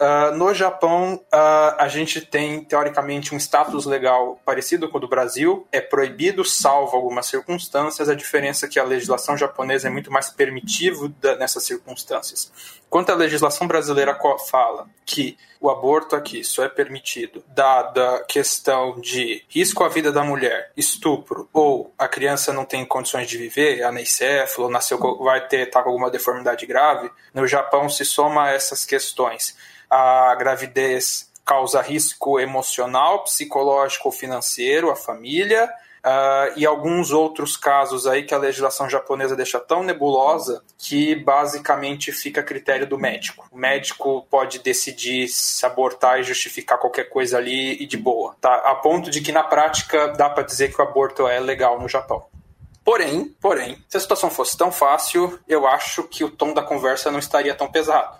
Uh, no Japão, uh, a gente tem, teoricamente, um status legal parecido com o do Brasil. É proibido, salvo algumas circunstâncias. A diferença é que a legislação japonesa é muito mais permitiva nessas circunstâncias. Quanto a legislação brasileira fala que o aborto aqui só é permitido dada a questão de risco à vida da mulher, estupro, ou a criança não tem condições de viver, anencefalo, nasceu, vai ter tá com alguma deformidade grave, no Japão se soma a essas questões a gravidez causa risco emocional, psicológico ou financeiro à família, Uh, e alguns outros casos aí que a legislação japonesa deixa tão nebulosa que basicamente fica a critério do médico. O médico pode decidir se abortar e justificar qualquer coisa ali e de boa, tá? A ponto de que na prática dá para dizer que o aborto é legal no Japão. Porém, porém, se a situação fosse tão fácil, eu acho que o tom da conversa não estaria tão pesado.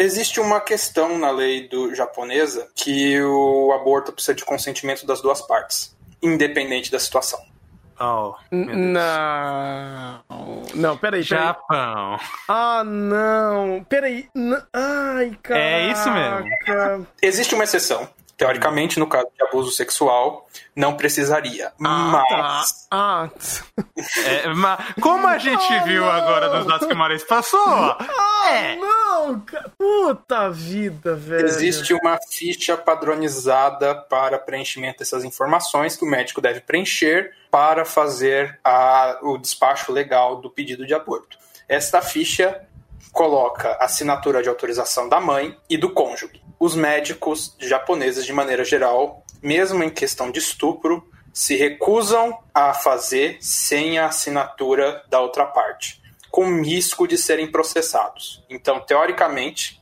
Existe uma questão na lei do japonesa que o aborto precisa de consentimento das duas partes, independente da situação. Oh, não. Não, peraí, peraí. Japão. Ah, não. Peraí. Ai, cara. É isso mesmo. Existe uma exceção, Teoricamente, no caso de abuso sexual, não precisaria. Ah, mas. Tá. Ah. É, mas como a gente ah, viu não. agora nos dados que o Maris passou. Ah, é. não! Puta vida, velho. Existe uma ficha padronizada para preenchimento dessas informações que o médico deve preencher para fazer a, o despacho legal do pedido de aborto. Esta ficha coloca a assinatura de autorização da mãe e do cônjuge os médicos japoneses, de maneira geral, mesmo em questão de estupro, se recusam a fazer sem a assinatura da outra parte, com risco de serem processados. Então, teoricamente,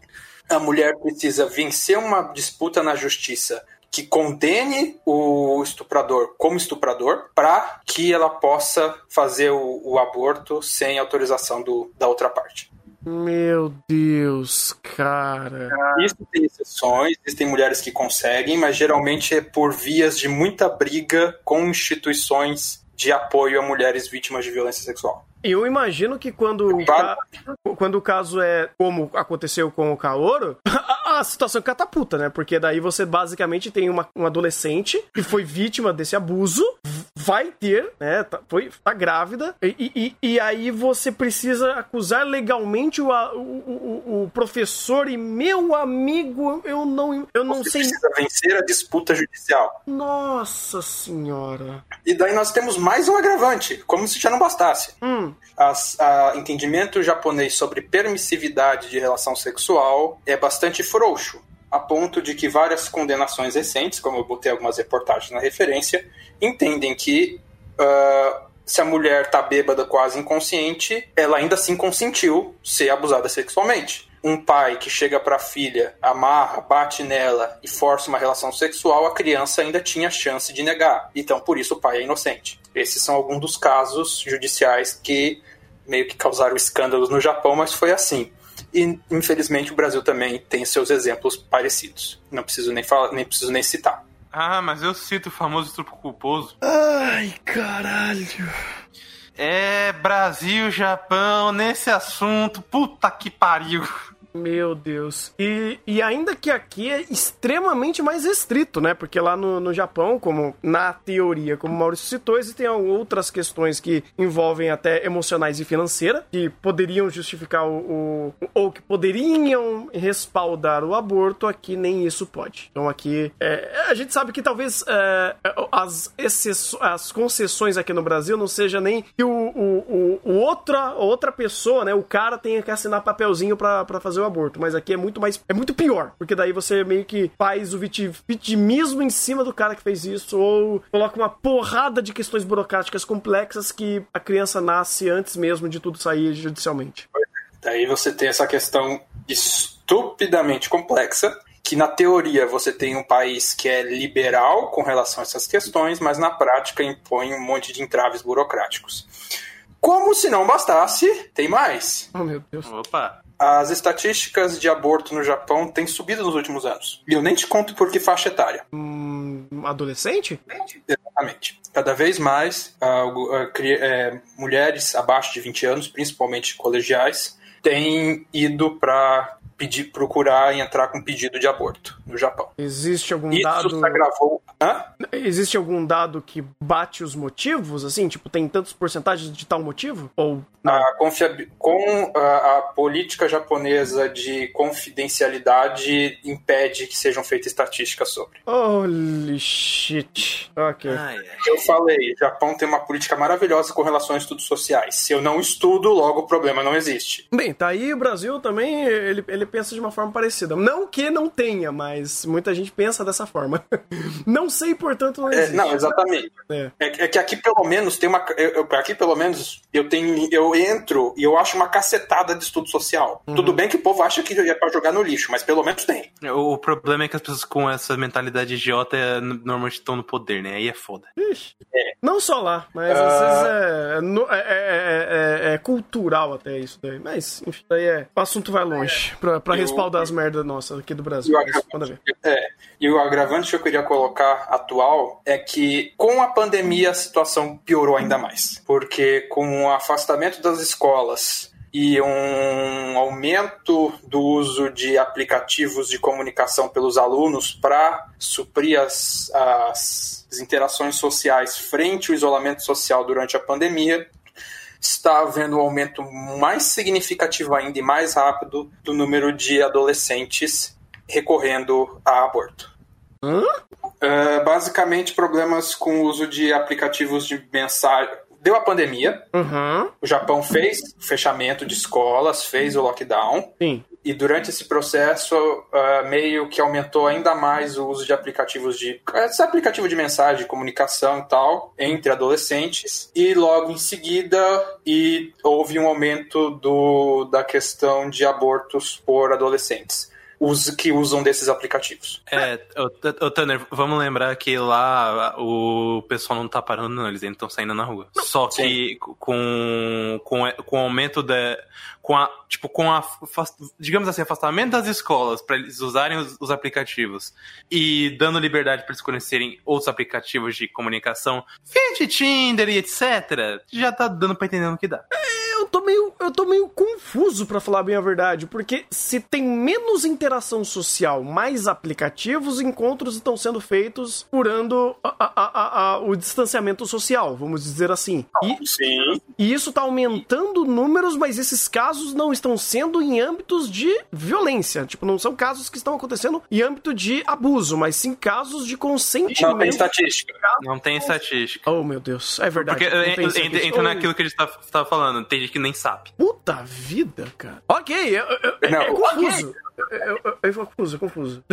a mulher precisa vencer uma disputa na justiça que condene o estuprador como estuprador para que ela possa fazer o, o aborto sem autorização do, da outra parte. Meu Deus, cara. Isso tem exceções, existem mulheres que conseguem, mas geralmente é por vias de muita briga com instituições de apoio a mulheres vítimas de violência sexual. Eu imagino que quando, o ca- quando o caso é como aconteceu com o Kaoro, a, a situação catapulta, né? Porque daí você basicamente tem uma, um adolescente que foi vítima desse abuso, vai ter, né? Tá, foi, tá grávida, e, e, e aí você precisa acusar legalmente o, o, o, o professor e meu amigo, eu não, eu não Você sei. precisa vencer a disputa judicial. Nossa senhora. E daí nós temos mais um agravante, como se já não bastasse. Hum, As- a entendimento japonês sobre permissividade de relação sexual é bastante frouxo, a ponto de que várias condenações recentes, como eu botei algumas reportagens na referência, entendem que ah, se a mulher tá bêbada, quase inconsciente, ela ainda assim consentiu ser abusada sexualmente. Um pai que chega pra filha, amarra, bate nela e força uma relação sexual, a criança ainda tinha chance de negar. Então, por isso, o pai é inocente. Esses são alguns dos casos judiciais que meio que causaram escândalos no Japão, mas foi assim. E, infelizmente, o Brasil também tem seus exemplos parecidos. Não preciso nem falar, nem preciso nem citar. Ah, mas eu cito o famoso estupro culposo. Ai, caralho. É Brasil, Japão, nesse assunto, puta que pariu. Meu Deus. E, e ainda que aqui é extremamente mais restrito, né? Porque lá no, no Japão, como na teoria, como o Maurício citou, existem outras questões que envolvem até emocionais e financeira, que poderiam justificar o, o- ou que poderiam respaldar o aborto, aqui nem isso pode. Então aqui é, a gente sabe que talvez é, as, as concessões aqui no Brasil não seja nem que o, o, o, outra, outra pessoa, né, o cara tenha que assinar papelzinho pra fazer o aborto, mas aqui é muito mais, é muito pior, porque daí você meio que faz o viti- vitimismo em cima do cara que fez isso, ou coloca uma porrada de questões burocráticas complexas que a criança nasce antes mesmo de tudo sair judicialmente. Daí você tem essa questão estupidamente complexa, que na teoria você tem um país que é liberal com relação a essas questões, mas na prática impõe um monte de entraves burocráticos. Como se não bastasse, tem mais. Oh, meu Deus. Opa. As estatísticas de aborto no Japão têm subido nos últimos anos. E eu nem te conto por que faixa etária. Hum, adolescente? Exatamente. Cada vez mais, ah, cri- é, mulheres abaixo de 20 anos, principalmente colegiais, têm ido para pedir, procurar e entrar com pedido de aborto no Japão. Existe algum Isso dado. se agravou. Hã? Existe algum dado que bate os motivos? Assim, tipo, tem tantos porcentagens de tal motivo? Ou não? A confiab- com a, a política japonesa de confidencialidade impede que sejam feitas estatísticas sobre. Holy shit. Ok. Ai, ai. Eu falei, o Japão tem uma política maravilhosa com relação a estudos sociais. Se eu não estudo, logo o problema não existe. Bem, tá aí o Brasil também, ele, ele pensa de uma forma parecida. Não que não tenha, mas muita gente pensa dessa forma. não sei, portanto, não É, existe. não, exatamente. É. É, que- é que aqui pelo menos tem uma. eu- aqui pelo menos eu tenho. Eu entro e eu acho uma cacetada de estudo social. Uhum. Tudo bem que o povo acha que é pra jogar no lixo, mas pelo menos tem. O o problema é que as pessoas com essa mentalidade idiota é, normalmente estão no poder, né? Aí é foda. Ixi. Não só lá, mas Ah. às vezes é, é- é- é- é cultural até isso daí. Mas, enfim, daí é. O assunto vai longe pra, pra Eu- respaldar as merdas nossas aqui do Brasil. E é, e o agravante que eu queria colocar atual é que com a pandemia a situação piorou ainda mais. Porque com o afastamento das escolas e um aumento do uso de aplicativos de comunicação pelos alunos para suprir as, as interações sociais frente ao isolamento social durante a pandemia, está havendo um aumento mais significativo ainda e mais rápido do número de adolescentes recorrendo a aborto. Hã? Uh, basicamente, problemas com o uso de aplicativos de mensagem. Deu a pandemia, Uhum. o Japão fez o fechamento de escolas, fez o lockdown, Sim. e durante esse processo uh, meio que aumentou ainda mais o uso de aplicativos de esse aplicativo de mensagem, de comunicação e tal entre adolescentes e logo em seguida e houve um aumento do, da questão de abortos por adolescentes. Que usam desses aplicativos. É, ô, Tanner, vamos lembrar que lá o pessoal não tá parando, não, eles ainda estão saindo na rua. Só que com, com, com o aumento da. Com a, tipo, com a, digamos assim, afastamento das escolas para eles usarem os, os aplicativos e dando liberdade para eles conhecerem outros aplicativos de comunicação, feed Tinder e etc., já tá dando pra entender no que dá. Eu tô meio, eu tô meio confuso, pra falar bem a verdade, porque se tem menos interação social, mais aplicativos, encontros estão sendo feitos curando a- a- a- a- o distanciamento social, vamos dizer assim. E, Sim. e isso tá aumentando números, mas esses casos não estão sendo em âmbitos de violência. Tipo, não são casos que estão acontecendo em âmbito de abuso, mas sim casos de Não tem consentimento. estatística. Não tem estatística. Oh, meu Deus. É verdade. Porque não tem entra, entra, naquilo que a gente tá, tá falando, tem gente que nem sabe. Puta vida, cara. Ok, eu, eu, eu- Não, é confuso. Eu, eu, eu, é confuso, é confuso.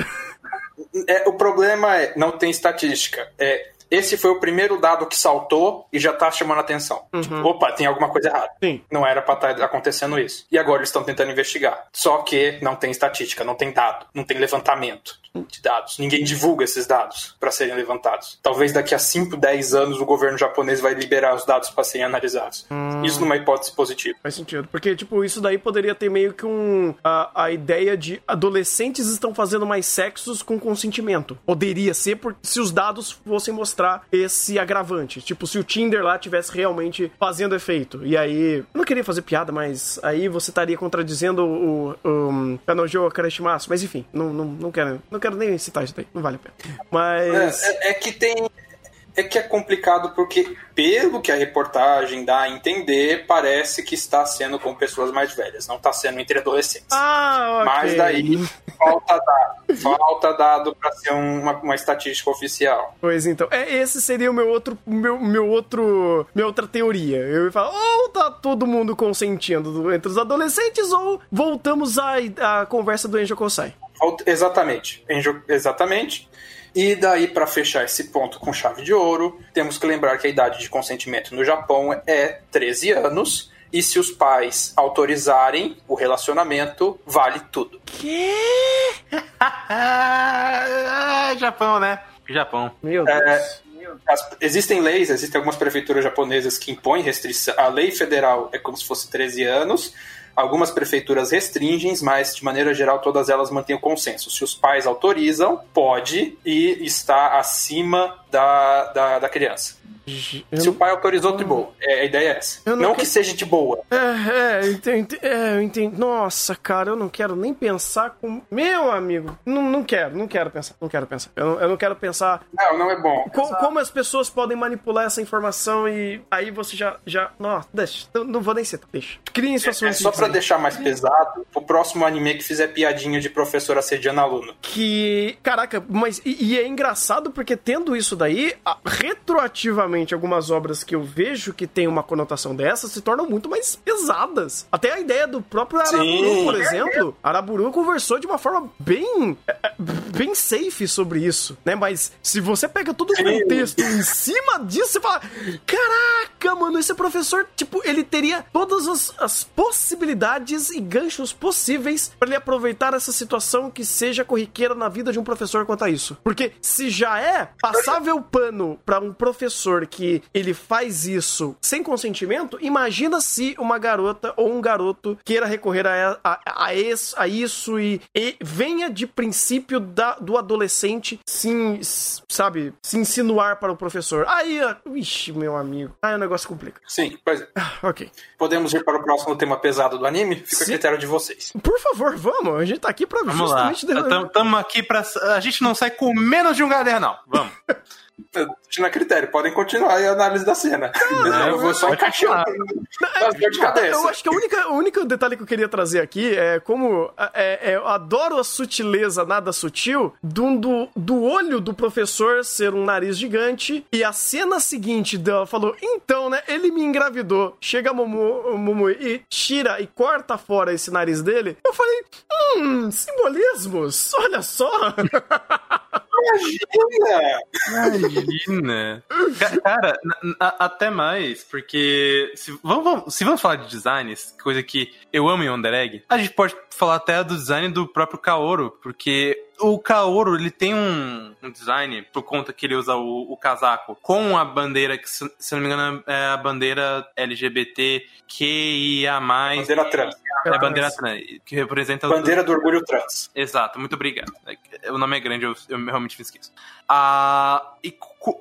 É, o problema é, não tem estatística. É, esse foi o primeiro dado que saltou e já tá chamando atenção. Tipo, opa, tem alguma coisa errada. Sim. Não era pra estar acontecendo isso. E agora eles estão tentando investigar. Só que não tem estatística, não tem dado, não tem levantamento de dados. Ninguém divulga esses dados para serem levantados. Talvez daqui a 5, 10 anos o governo japonês vai liberar os dados para serem analisados. Isso numa hipótese positiva. Faz sentido. Porque, tipo, isso daí poderia ter meio que um. A, a ideia de adolescentes estão fazendo mais sexos com consentimento. Poderia ser por, se os dados fossem mostrar esse agravante. Tipo, se o Tinder lá tivesse realmente fazendo efeito. E aí. Eu não queria fazer piada, mas aí você estaria contradizendo o, o Kanojo Karashimasu. Mas enfim, não, não, não, quero, não quero nem citar isso daí. Não vale a pena. Mas. É, é- é que tem. É que é complicado porque, pelo que a reportagem dá a entender, parece que está sendo com pessoas mais velhas, não está sendo entre adolescentes. Ah, ok. Mas daí falta dado. Falta dado para ser uma, uma estatística oficial. Pois então, é, esse seria o meu outro, meu, meu outro, minha outra teoria. Eu ia falar, ou tá todo mundo consentindo do- entre os adolescentes, ou voltamos à, à conversa do Enjo Kosai. Exatamente. Enjo- Exatamente. E daí, para fechar esse ponto com chave de ouro, temos que lembrar que a idade de consentimento no Japão é 13 anos. E se os pais autorizarem o relacionamento, vale tudo. Que? Japão, né? Japão. Meu Deus. É, As- existem leis, existem algumas prefeituras japonesas que impõem restrição. A lei federal é como se fosse 13 anos. Algumas prefeituras restringem, mas de maneira geral todas elas mantêm o consenso. Se os pais autorizam, pode e está acima da, da, da criança. Eu Se o pai autorizou, de boa. É, a ideia é essa. Eu Não, não que que- seja de boa. É, é, eu entendi, é, eu entendi. Nossa, cara, eu não quero nem pensar com. Meu amigo, não, não quero, não quero pensar, não quero pensar. Eu não, eu não quero pensar Não, não é bom. co- como as pessoas podem manipular essa informação e aí você já. já nossa, deixa, não, vou nem citar, deixa. Criem É situações só pra aí. deixar mais pesado, o próximo anime que fizer piadinha de professor assediando aluno. que. Caraca, mas. E, e é engraçado porque tendo isso daí, a- retroativamente, algumas obras que eu vejo que tem uma conotação dessa se tornam muito mais pesadas. Até a ideia do próprio Araburu, Sim. por exemplo. Araburu conversou de uma forma bem. é, é, bem safe sobre isso, né? Mas se você pega todo o contexto em cima disso, você fala: Caraca, mano, esse professor, tipo, ele teria todas as, as possibilidades e ganchos possíveis pra ele aproveitar essa situação que seja corriqueira na vida de um professor quanto a isso. Porque se já é passável pano pra um professor que ele faz isso sem consentimento, imagina se uma garota ou um garoto queira recorrer a, a, a, esse- a isso e, e venha de princípio da, do adolescente se, in- sabe, se insinuar para o professor. Aí, ixi, meu amigo. Aí o negócio complica. Sim, pois é. Ah, ok. Podemos ir para o próximo tema pesado do anime? Fica a Sim. critério de vocês. Por favor, vamos. A gente tá aqui pra Vamos lá. justamente... Estamos aqui pra. A gente não sai com menos de um gadernal. Vamos. Deixando a critério, podem continuar a análise da cena. eu vou só cabeça. Eu acho que a única, o único detalhe que eu queria trazer aqui é como é, é, eu adoro a sutileza nada sutil do, do, do olho do professor ser um nariz gigante e a cena seguinte dela falou, então, né, ele me engravidou. Chega a Momo, Momo e tira e corta fora esse nariz dele. Eu falei, hum, simbolismos, olha só. Imagina! Imagina. Ca- Cara, até mais, porque se vamos, vamos- se vamos falar de designs, coisa que eu amo em Wonder Egg, a gente pode falar até do design do próprio Kaoru, porque o Kaoru, ele tem um, um design, por conta que ele usa o, o casaco, com a bandeira, que se, se não me engano é a bandeira LGBT QIA+, Bandeira trans. é a bandeira trans, que representa... Bandeira do orgulho trans. Exato, muito obrigado. É, O nome é grande, eu, eu realmente me esqueço. Ah, e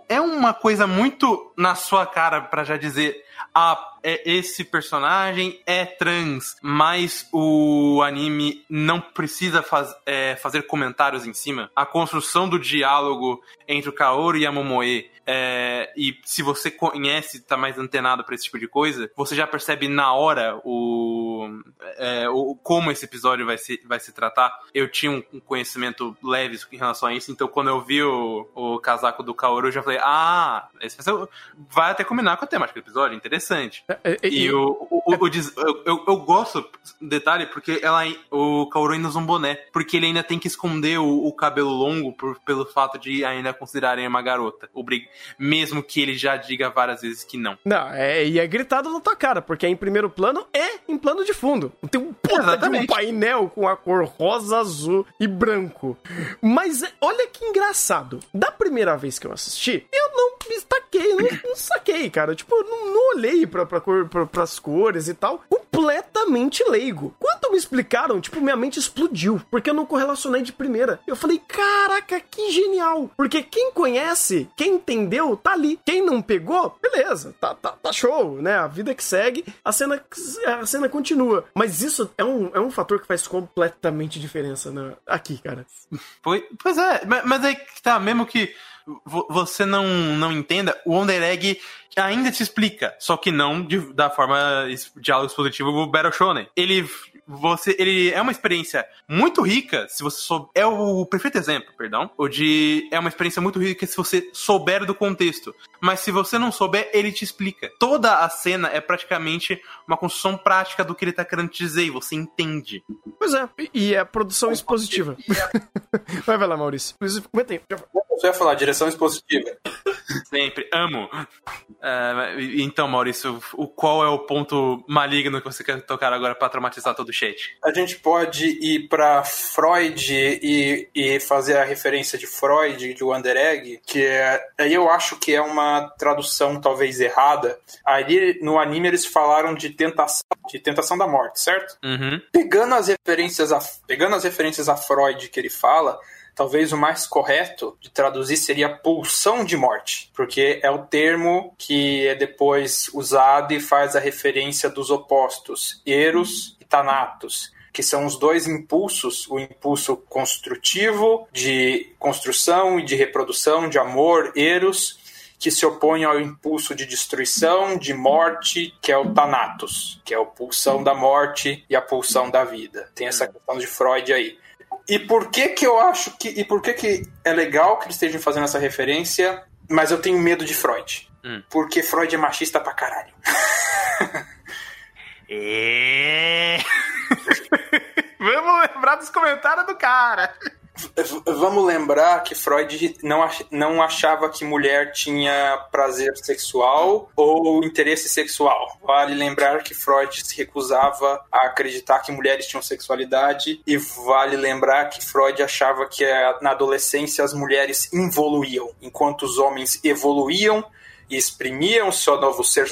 é uma coisa muito na sua cara pra já dizer. Ah, esse personagem é trans, mas o anime não precisa faz- é, fazer comentários em cima. A construção do diálogo entre o Kaoru e a Momoe, é, e se você conhece, tá mais antenado pra esse tipo de coisa, você já percebe na hora o, é, o como esse episódio vai se, vai se tratar. Eu tinha um, conhecimento leve em relação a isso, então quando eu vi o, o casaco do Kaoru, eu já falei, ah, esse vai, vai até combinar com a temática do episódio, interessante. É, é, E o, o, o- o des- eu, eu, eu gosto, detalhe, porque ela, o Kaoru ainda usa um boné. Porque ele ainda tem que esconder o, o cabelo longo por, pelo fato de ainda considerarem uma garota. Obrig- Mesmo que ele já diga várias vezes que não. Não, é, e é gritado na tua cara, porque é em primeiro plano e em plano de fundo. Tem um puta de um painel com a cor rosa, azul e branco. Mas é- olha que engraçado. Da primeira vez que eu assisti, eu não me destaquei, não, não saquei, cara. Tipo, eu não, não olhei pra, pra cor, pra, pras cores e tal. Completamente leigo. Quando me explicaram, tipo, minha mente explodiu. Porque eu não correlacionei de primeira. Eu falei, caraca, que genial. Porque quem conhece, quem entendeu, tá ali. Quem não pegou, beleza, tá, tá, tá show, né? A vida que segue, a cena, a cena continua. Mas isso é um, é um fator que faz completamente diferença na, aqui, cara. Pois, é, ma- mas aí que tá, mesmo que vo- você não, não entenda, o Wonder Egg ainda te explica, só que não de- da forma diálogo expositivo do Battle Shonen. Ele você ele é uma experiência muito rica se você souber é o perfeito exemplo, perdão, o de é uma experiência muito rica se você souber do contexto, mas se você não souber, ele te explica. Toda a cena é praticamente uma construção prática do que ele tá querendo te dizer e você entende. Pois é, e- é produção expositiva. vai, vai lá, Maurício. Você ia falar direção expositiva. Sempre, amo. É, então, Maurício, o qual é o ponto maligno que você quer tocar agora pra traumatizar todo o chat? A gente pode ir pra Freud e, e fazer a referência de Freud, de Wonder Egg, que é, aí eu acho que é uma tradução talvez errada. Ali no anime eles falaram de tentação, de tentação da morte, certo? Uhum. Pegando as referências a, pegando as referências a Freud que ele fala, talvez o mais correto de traduzir seria pulsão de morte, porque é o termo que é depois usado e faz a referência dos opostos, eros e thanatos, que são os dois impulsos, o impulso construtivo de construção e de reprodução, de amor, eros, que se opõe ao impulso de destruição, de morte, que é o Thanatos, que é a pulsão da morte e a pulsão da vida. Tem essa questão de Freud aí. E por que que eu acho que e por que que é legal que eles estejam fazendo essa referência, mas eu tenho medo de Freud? Hum. Porque Freud é machista pra caralho. É... Vamos lembrar dos comentários do cara. Vamos lembrar que Freud não, não achava que mulher tinha prazer sexual ou interesse sexual. Vale lembrar que Freud se recusava a acreditar que mulheres tinham sexualidade e vale lembrar que Freud achava que eh, na adolescência as mulheres involuíam, enquanto os homens evoluíam e exprimiam seu novo ser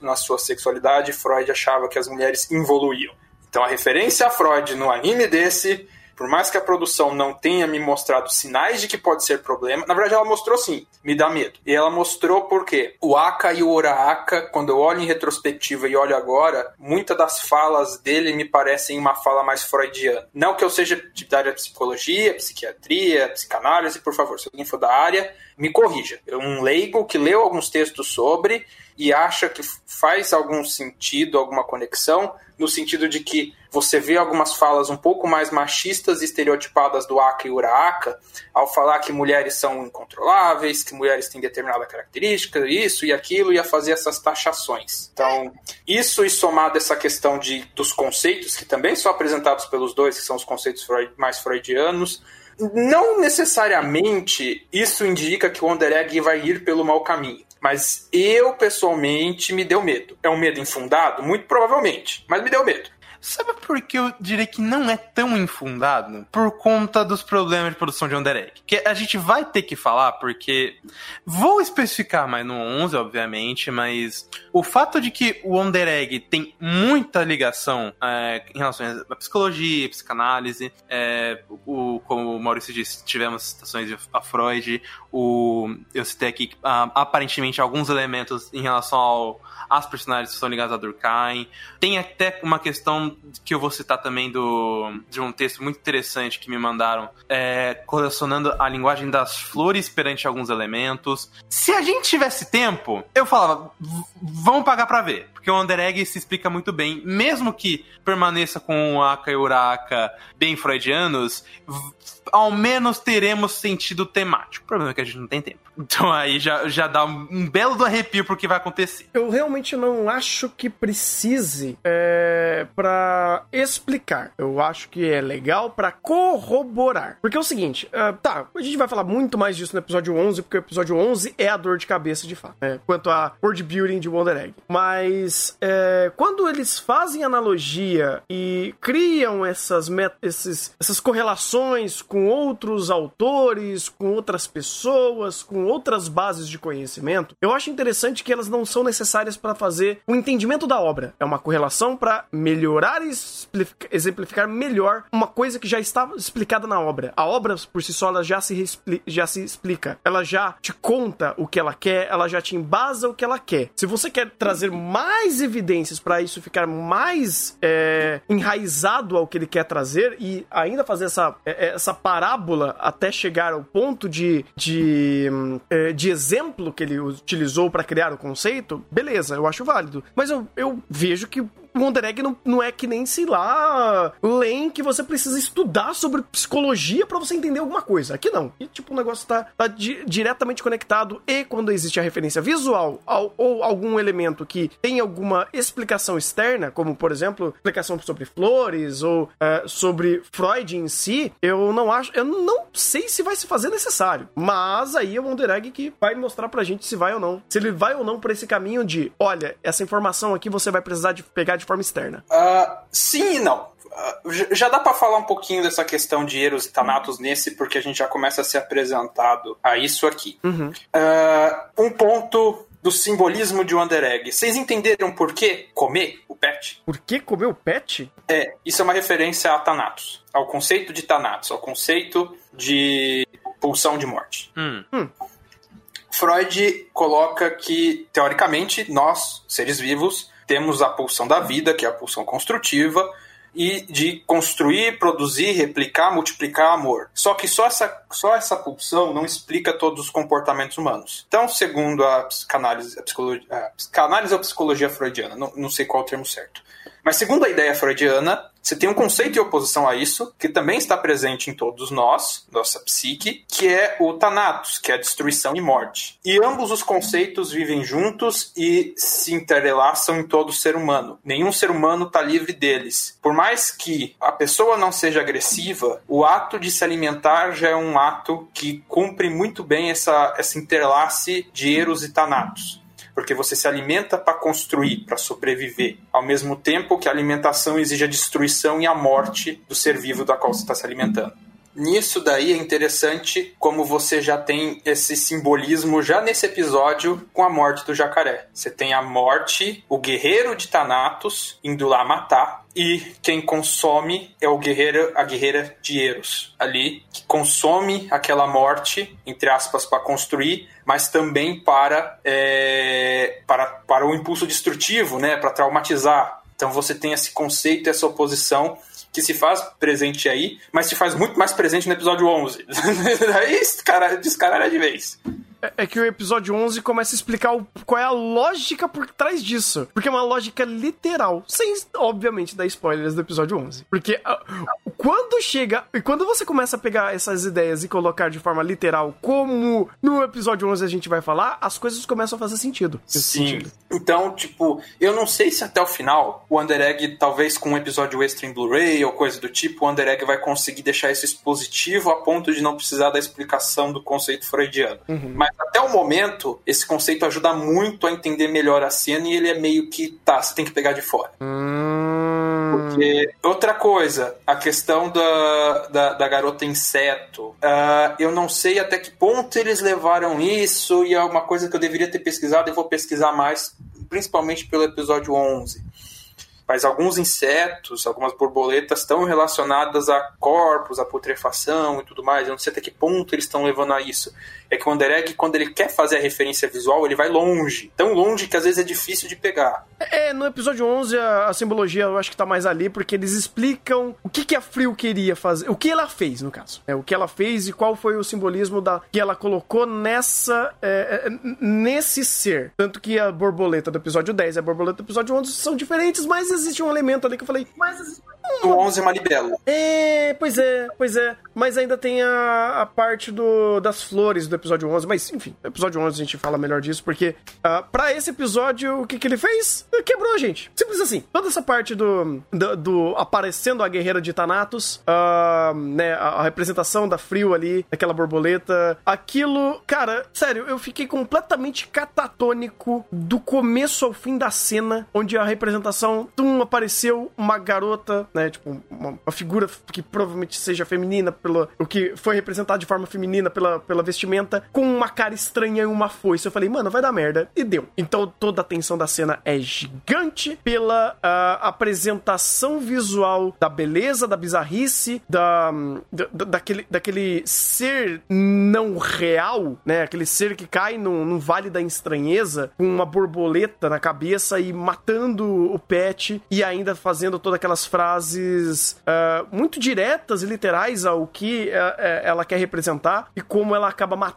na sua sexualidade, Freud achava que as mulheres involuíam. Então a referência a Freud no anime desse, por mais que a produção não tenha me mostrado sinais de que pode ser problema, na verdade ela mostrou sim, me dá medo. E ela mostrou porque o Aka e o Oraaka, quando eu olho em retrospectiva e olho agora, muitas das falas dele me parecem uma fala mais freudiana. Não que eu seja da área de psicologia, psiquiatria, psicanálise, por favor, se alguém for da área, me corrija. Um leigo que leu alguns textos sobre e acha que faz algum sentido, alguma conexão, no sentido de que você vê algumas falas um pouco mais machistas e estereotipadas do Aka e Uraaka, ao falar que mulheres são incontroláveis, que mulheres têm determinada característica, isso e aquilo, e a fazer essas taxações. Então, isso e somado essa questão de, dos conceitos, que também são apresentados pelos dois, que são os conceitos mais freudianos, Não necessariamente isso indica que o Wonder Egg vai ir pelo mau caminho. Mas eu, pessoalmente, me deu medo. É um medo infundado? Muito provavelmente. Mas me deu medo. Sabe por que eu diria que não é tão infundado? Por conta dos problemas de produção de Wonder Egg. Que a gente vai ter que falar, porque. Vou especificar mais no 11, obviamente, mas o fato de que o Wonder Egg tem muita ligação é, em relação à psicologia, psicanálise, é, o, como o Maurício disse, tivemos citações a Freud, o, eu citei aqui ah, aparentemente alguns elementos em relação ao as personagens que são ligadas a Durkheim. Tem até uma questão que eu vou citar também do, de um texto muito interessante que me mandaram, é, a linguagem das flores perante alguns elementos. Se a gente tivesse tempo, eu falava, vamos pagar para ver. Porque o Under Egg se explica muito bem. Mesmo que permaneça com o Aka e Uraka bem freudianos, ao menos teremos sentido temático. O problema é que a gente não tem tempo. Então aí já, já dá um, belo do arrepio pro que vai acontecer. Eu realmente não acho que precise é, para explicar. Eu acho que é legal para corroborar. Porque é o seguinte, uh, tá, a gente vai falar muito mais disso no episódio 11, porque o episódio 11 é a dor de cabeça de fato, né? quanto a world building de Wonder Egg. Mas é, quando eles fazem analogia e criam essas, esses, essas correlações com outros autores, com outras pessoas, com outras bases de conhecimento, eu acho interessante que elas não são necessárias para fazer o entendimento da obra. É uma correlação para melhorar e exemplificar melhor uma coisa que já estava explicada na obra. A obra por si só ela já se já se explica. Ela já te conta o que ela quer, ela já te embasa o que ela quer. Se você quer trazer mais evidências para isso ficar mais é, enraizado ao que ele quer trazer e ainda fazer essa, é, essa parábola até chegar ao ponto de, de é, de exemplo que ele utilizou para criar o conceito, beleza, eu acho válido. Mas eu, eu vejo que o Wonder Egg não, não é que nem, sei lá, Len que você precisa estudar sobre psicologia para você entender alguma coisa. Aqui não. E, tipo, o negócio tá, tá di diretamente conectado e quando existe a referência visual ao, ou algum elemento que tem alguma explicação externa, como, por exemplo, explicação sobre flores ou uh, sobre Freud em si, eu não acho, eu não sei se vai se fazer necessário. Mas aí é o Wonder Egg que vai mostrar pra gente se vai ou não. Se ele vai ou não por esse caminho de, olha, essa informação aqui você vai precisar de pegar de forma externa? Uh, sim e não. Uh, já dá para falar um pouquinho dessa questão de Eros e Thanatos nesse, porque a gente já começa a ser apresentado a isso aqui. Uhum. Uh, um ponto do simbolismo de Wonder Egg. Vocês entenderam por que comer o pet? Por que comer o pet? É, isso é uma referência a Thanatos, ao conceito de Thanatos, ao conceito de pulsão de morte. Hum. Hum. Freud coloca que, teoricamente, nós, seres vivos, temos a pulsão da vida, que é a pulsão construtiva, e de construir, produzir, replicar, multiplicar amor. Só que só essa, só essa pulsão não explica todos os comportamentos humanos. Então, segundo a psicanálise, a psicologia, a psicanálise ou psicologia freudiana, não, não sei qual é o termo certo. Mas segundo a ideia freudiana, você tem um conceito de oposição a isso, que também está presente em todos nós, nossa psique, que é o Thanatos, que é a destruição e morte. E ambos os conceitos vivem juntos e se interlaçam em todo ser humano. Nenhum ser humano está livre deles. Por mais que a pessoa não seja agressiva, o ato de se alimentar já é um ato que cumpre muito bem essa, essa interlace de Eros e Thanatos porque você se alimenta para construir, para sobreviver, ao mesmo tempo que a alimentação exige a destruição e a morte do ser vivo da qual você está se alimentando. Nisso daí é interessante como você já tem esse simbolismo já nesse episódio com a morte do jacaré. Você tem a morte, o guerreiro de Thanatos indo lá matar e quem consome é o guerreiro, a guerreira de Eros ali, que consome aquela morte, entre aspas, para construir, mas também para, é, para, para o impulso destrutivo, né, para traumatizar. Então você tem esse conceito, essa oposição que se faz presente aí, mas se faz muito mais presente no episódio 11. Aí descaralha de vez. É, é que o episódio 11 começa a explicar o, qual é a lógica por trás disso. Porque é uma lógica literal. Sem, obviamente, dar spoilers do episódio 11. Porque uh, quando chega. E quando você começa a pegar essas ideias e colocar de forma literal, como no episódio 11 a gente vai falar, as coisas começam a fazer sentido. Sim. sentido. Então, tipo, eu não sei se até o final o Under Egg, talvez com um episódio extra em Blu-ray ou coisa do tipo, o Under Egg vai conseguir deixar isso expositivo a ponto de não precisar da explicação do conceito freudiano. Mas até o momento, esse conceito ajuda muito a entender melhor a cena e ele é meio que, tá, você tem que pegar de fora. Hum. Porque, outra coisa, a questão da, da, da garota inseto. Ah, eu não sei até que ponto eles levaram isso, e é uma coisa que eu deveria ter pesquisado e vou pesquisar mais, principalmente pelo episódio 11. Mas alguns insetos, algumas borboletas estão relacionadas a corpos, a putrefação e tudo mais. Eu não sei até que ponto eles estão levando a isso. É que o Under Egg, quando ele quer fazer a referência visual, ele vai longe. Tão longe que às vezes é difícil de pegar. É, no episódio 11 a, a simbologia eu acho que tá mais ali, porque eles explicam o que, que a Frio queria fazer, o que ela fez, no caso. É, o que ela fez e qual foi o simbolismo da, que ela colocou nessa, é, é, nesse ser. Tanto que a borboleta do episódio 10 e a borboleta do episódio 11 são diferentes, mas existe um elemento ali que eu falei, mas existe O 11 é uma é, pois é, pois é. Mas ainda tem a, a parte do, das flores do episódio 11. Mas, enfim, no episódio 11 a gente fala melhor disso, porque ah, pra esse episódio, o que, que ele fez? Quebrou a gente. Simples assim. Toda essa parte do, do, do aparecendo a guerreira de Thanatos, ah, né, a, a representação da Frio ali, daquela borboleta, aquilo, cara, sério, eu fiquei completamente catatônico do começo ao fim da cena, onde a representação, tum, apareceu uma garota, né, tipo, uma, uma figura que provavelmente seja feminina, pelo, o que foi representado de forma feminina pela, pela vestimenta, com uma cara estranha e uma foice. Eu falei, mano, vai dar merda. E deu. Então toda a tensão da cena é gigante pela ah, apresentação visual da beleza, da bizarrice, da, da- da- daquele, daquele ser não real, né? Aquele ser que cai num, num vale da estranheza com uma borboleta na cabeça e matando o pet e ainda fazendo todas aquelas frases ah, muito diretas e literais ao que eh, ela quer representar e como ela acaba matando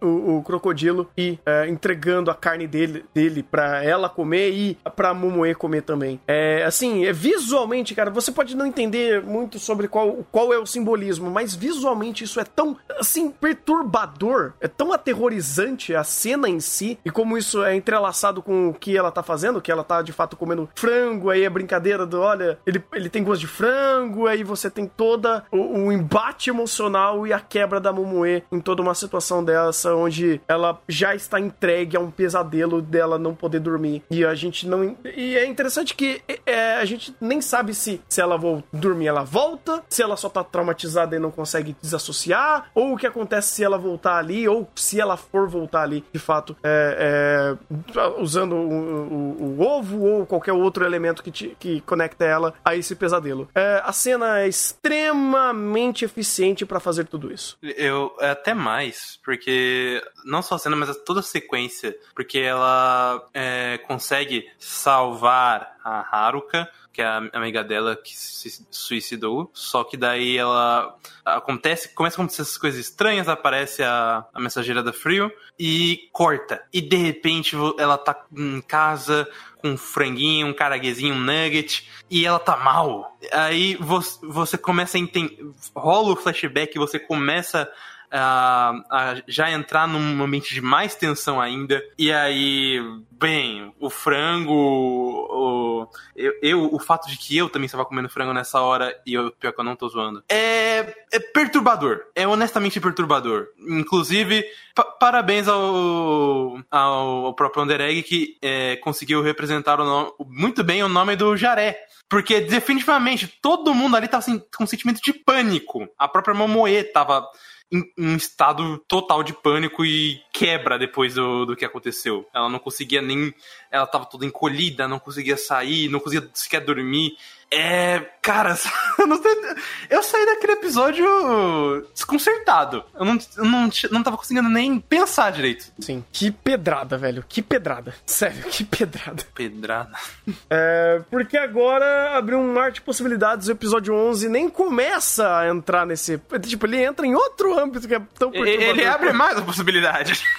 o, o crocodilo e eh, entregando a carne dele, dele para ela comer e pra Momoe comer também. É, assim, é, visualmente, cara, você pode não entender muito sobre qual, qual é o simbolismo, mas visualmente isso é tão, assim, perturbador, é tão aterrorizante a cena em si e como isso é entrelaçado com o que ela tá fazendo, que ela tá de fato comendo frango, aí é brincadeira do, olha, ele, ele tem gosto de frango, aí você tem toda o, o embate emocional e a quebra da Momoe em toda uma situação dessa, onde ela já está entregue a um pesadelo dela não poder dormir. E a gente não. E é interessante que é, a gente nem sabe se, se ela vai dormir, ela volta, se ela só tá traumatizada e não consegue desassociar, ou o que acontece se ela voltar ali, ou se ela for voltar ali, de fato, é, é, usando o, o- o ovo ou qualquer outro elemento que, te- que conecta ela a esse pesadelo. É, a cena é extremamente eficiente pra fazer tudo isso. Eu, até mais, porque não só a cena, mas toda a sequência, porque ela é, consegue salvar a Haruka, que é a amiga dela que se suicidou, só que daí ela acontece, começa a acontecer essas coisas estranhas, aparece a, a mensageira da Frio e corta. E de repente ela tá em casa com um franguinho, um caraguezinho, um nugget, e ela tá mal. Aí você, você começa a entender. Rola o flashback, você começa a, já entrar num ambiente de mais tensão ainda. E aí, bem, o frango, o, eu, eu- o fato de que eu também estava comendo frango nessa hora, e eu, pior que eu não tô zoando, é, é perturbador. É honestamente perturbador. Inclusive, pa- parabéns ao, ao, próprio Under Egg que é, conseguiu representar o nome- muito bem o nome do Jaré. Porque definitivamente todo mundo ali tava assim, com um sentimento de pânico. A própria Momoe tava um estado total de pânico e quebra depois do, do que aconteceu. Ela não conseguia nem. Ela tava toda encolhida, não conseguia sair, não conseguia sequer dormir. É. Cara, eu, não sei, eu saí daquele episódio desconcertado. Eu não, eu não, não tava conseguindo nem pensar direito. Sim. Que pedrada, velho. Que pedrada. Sério, que pedrada. Pedrada. É, porque agora abriu um mar de possibilidades. O episódio 11 nem começa a entrar nesse. Tipo, ele entra em outro âmbito que é tão perturbador. Ele abre mais a possibilidade.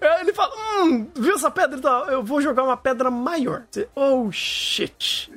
É, Ele fala: Hum, viu essa pedra? Então, eu vou jogar uma pedra maior. Oh shit.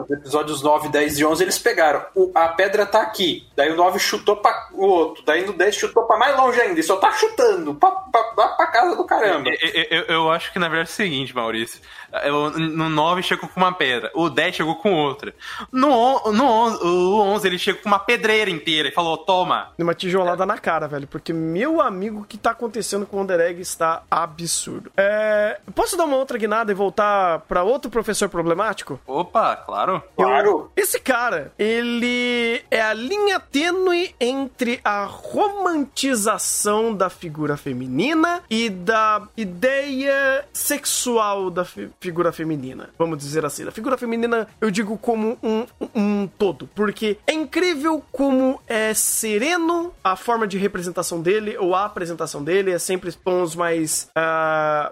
Os episódios 9, 10 e 11 eles pegaram. O- a pedra tá aqui. Daí o 9 chutou pra o outro. Daí no 10 chutou pra mais longe ainda. E só tá chutando. Pra, pra, pra casa do caramba. Eu, eu- eu acho que na verdade é o seguinte, Maurício. Eu- no 9 chegou com uma pedra, o 10 chegou com outra. No, no 11, o 11 ele chegou com uma pedreira inteira e falou: toma. Uma tijolada na cara, velho. Porque, meu amigo, o que tá acontecendo com o Wonder Egg está absurdo. É, Posso dar uma outra guinada e voltar pra outro professor problemático? Opa, claro. Claro. Esse cara, ele é a linha tênue entre a romantização da figura feminina e da ideia sexual da figura feminina. Vamos dizer assim. Da figura feminina, eu digo como um, um todo. Porque é incrível como é sereno a forma de representação dele, ou a apresentação dele, é sempre tons mais.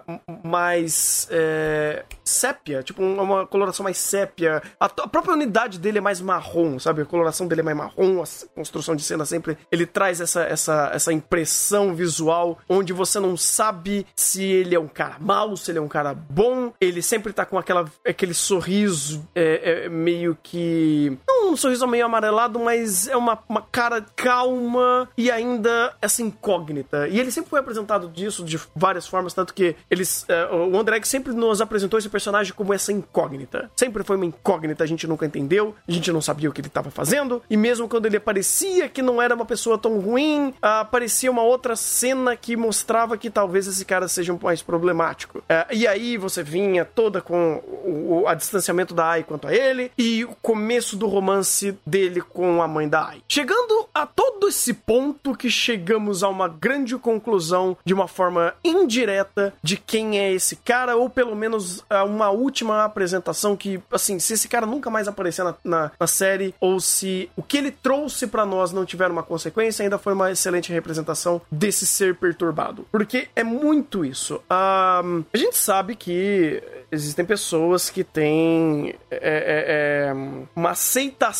m- mais. é, sépia, tipo um- uma coloração mais sépia. A, a própria unidade dele é mais marrom, sabe? A coloração dele é mais marrom, a construção de cena sempre. Ele traz essa, essa, essa impressão visual onde você não sabe se ele é um cara mau, se ele é um cara bom. Ele sempre tá com aquela, aquele sorriso é, é, meio que. Não um sorriso meio amarelado, mas é uma, uma cara calma e ainda essa incógnita. E ele sempre foi apresentado disso de várias formas, tanto que eles. é, o André sempre nos apresentou esse personagem como essa incógnita. Sempre foi uma incógnita, a gente nunca entendeu, a gente não sabia o que ele estava fazendo, e mesmo quando ele aparecia que não era uma pessoa tão ruim, ah, aparecia uma outra cena que mostrava que talvez esse cara seja um mais problemático. É, e aí você vinha toda com o, o a distanciamento da Ai quanto a ele, e o começo do romance dele com a mãe da Ai. Chegando a todo esse ponto que chegamos a uma grande conclusão de uma forma indireta de quem é esse cara, ou pelo menos a uma última apresentação que, assim, se esse cara nunca mais aparecer na, na, na série, ou se o que ele trouxe pra nós não tiver uma consequência, ainda foi uma excelente representação desse ser perturbado. Porque é muito isso. Ahn, a gente sabe que existem pessoas que têm é, é, é, uma aceitação,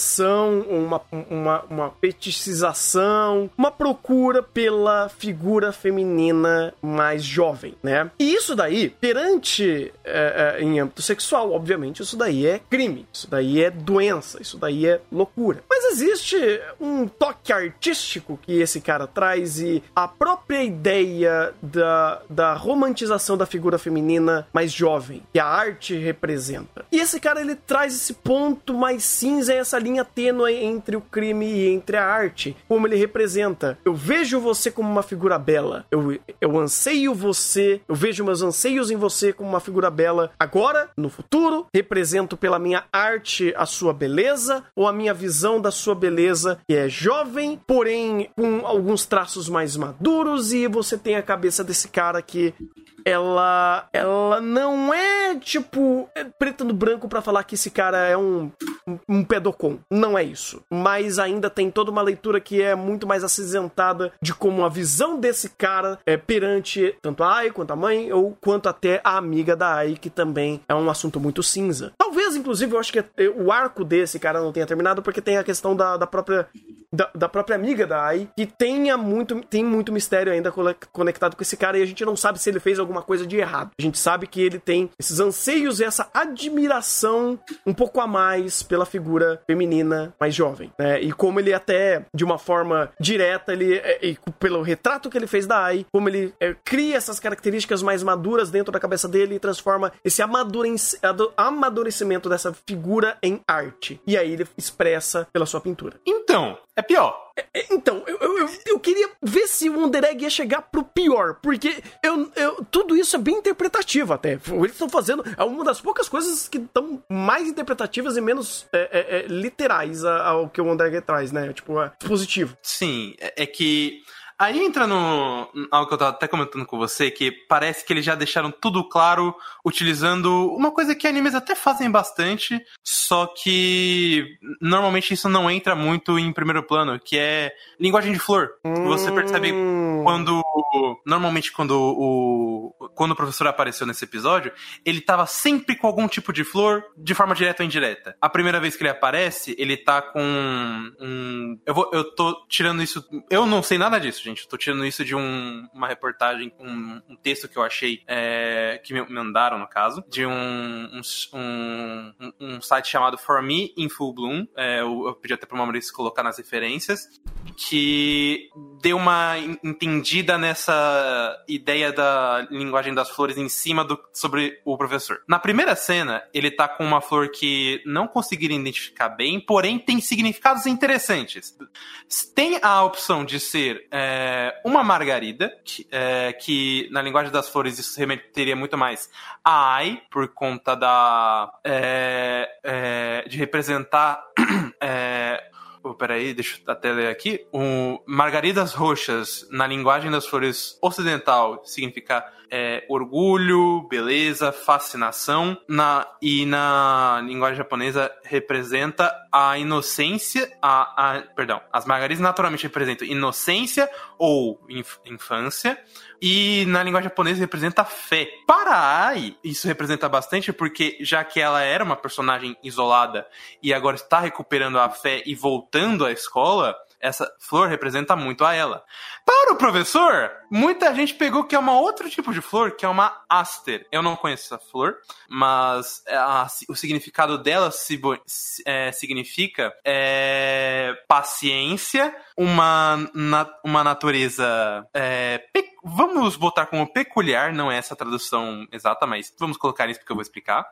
uma, uma, uma peticização, uma procura pela figura feminina mais jovem, né? E isso daí, perante é, é, em âmbito sexual, obviamente, isso daí é crime, isso daí é doença, isso daí é loucura. Mas existe um toque artístico que esse cara traz e a própria ideia da, da romantização da figura feminina mais jovem, que a arte representa. E esse cara, ele traz esse ponto mais cinza, essa linha tênue entre o crime e entre a arte, como ele representa. Eu vejo você como uma figura bela, eu, eu anseio você, eu vejo meus anseios em você como uma figura bela. Agora, no futuro, represento pela minha arte a sua beleza ou a minha visão da sua beleza, que é jovem, porém com alguns traços mais maduros e você tem a cabeça desse cara que ela ela não é tipo é preto no branco pra falar que esse cara é um um, pedocon. Não é isso. Mas ainda tem toda uma leitura que é muito mais acinzentada de como a visão desse cara é perante tanto a Ai quanto a mãe ou quanto até a amiga da Ai, que também é um assunto muito cinza. Talvez, inclusive, eu acho que é, o arco desse cara não tenha terminado porque tem a questão da, da própria da, da própria amiga da Ai, que tenha muito, tem muito mistério ainda conectado com esse cara e a gente não sabe se ele fez alguma coisa de errado. A gente sabe que ele tem esses anseios e essa admiração um pouco a mais pela figura feminina mais jovem, né? E como ele até, de uma forma direta, ele, é, e pelo retrato que ele fez da Ai, como ele é, cria essas características mais maduras dentro da cabeça dele e transforma esse amadurecimento dessa figura em arte. E aí ele expressa pela sua pintura. Então, é pior. É, Então, eu, eu, eu- queria ver se o Wonder Egg ia chegar pro pior, porque eu, eu- tudo isso é bem interpretativo até. Eles estão fazendo. É uma das poucas coisas que estão mais interpretativas e menos é, é, é, literais ao que o Wonder Egg traz, né? Tipo, é positivo. Sim, é, é que. Aí entra no. algo que eu tava até comentando com você, que parece que eles já deixaram tudo claro utilizando uma coisa que animes até fazem bastante, só que normalmente isso não entra muito em primeiro plano, que é linguagem de flor. Você percebe Hum. quando. Normalmente, quando o. quando o professor apareceu nesse episódio, ele tava sempre com algum tipo de flor, de forma direta ou indireta. A primeira vez que ele aparece, ele tá com um. Eu, vou, eu tô tirando isso. Eu não sei nada disso, gente. Eu tô tirando isso de um, uma reportagem, um, um texto que eu achei, é, que me mandaram, no caso, de um, um, um, um site chamado For Me in Full Bloom. É, eu, eu pedi até pro Maurício colocar nas referências, que deu uma entendida nessa ideia da linguagem das flores em cima do, sobre o professor. Na primeira cena, ele tá com uma flor que não conseguiram identificar bem, porém tem significados interessantes. Tem a opção de ser é, uma margarida, que, é, que, na linguagem das flores isso remeteria muito mais a ai, por conta da. É, é de representar. Oh, peraí, deixa eu até ler aqui. O Margaridas roxas, na linguagem das flores ocidental, significa é, orgulho, beleza, fascinação. Na, e na linguagem japonesa representa a inocência, a, a perdão, as margaridas naturalmente representam inocência ou inf, infância. E na linguagem japonesa representa fé. Para Ai, isso representa bastante porque já que ela era uma personagem isolada e agora está recuperando a fé e voltando à escola, essa flor representa muito a ela. Para o professor, muita gente pegou que é um outro tipo de flor, que é uma aster. Eu não conheço essa flor, mas a, o significado dela se, é, significa é, paciência, uma, na, uma natureza é, vamos botar como peculiar, não é essa tradução exata, mas vamos colocar isso porque eu vou explicar.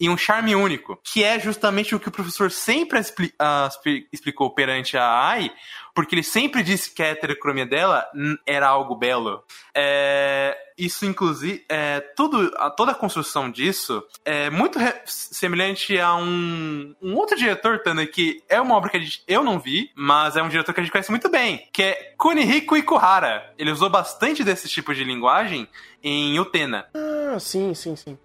E um charme único, que é justamente o que o professor sempre expli uh, explicou perante a Ai, porque ele sempre disse que a heterocromia dela era algo belo. É, isso, inclusive, é, tudo, a, toda a construção disso é muito semelhante a um, um outro diretor, Tana, que é uma obra que gente, eu não vi, mas é um diretor que a gente conhece muito bem, que é Kunihiko Ikuhara. Ele usou bastante desse tipo de linguagem em Utena. Ah, sim, sim, sim.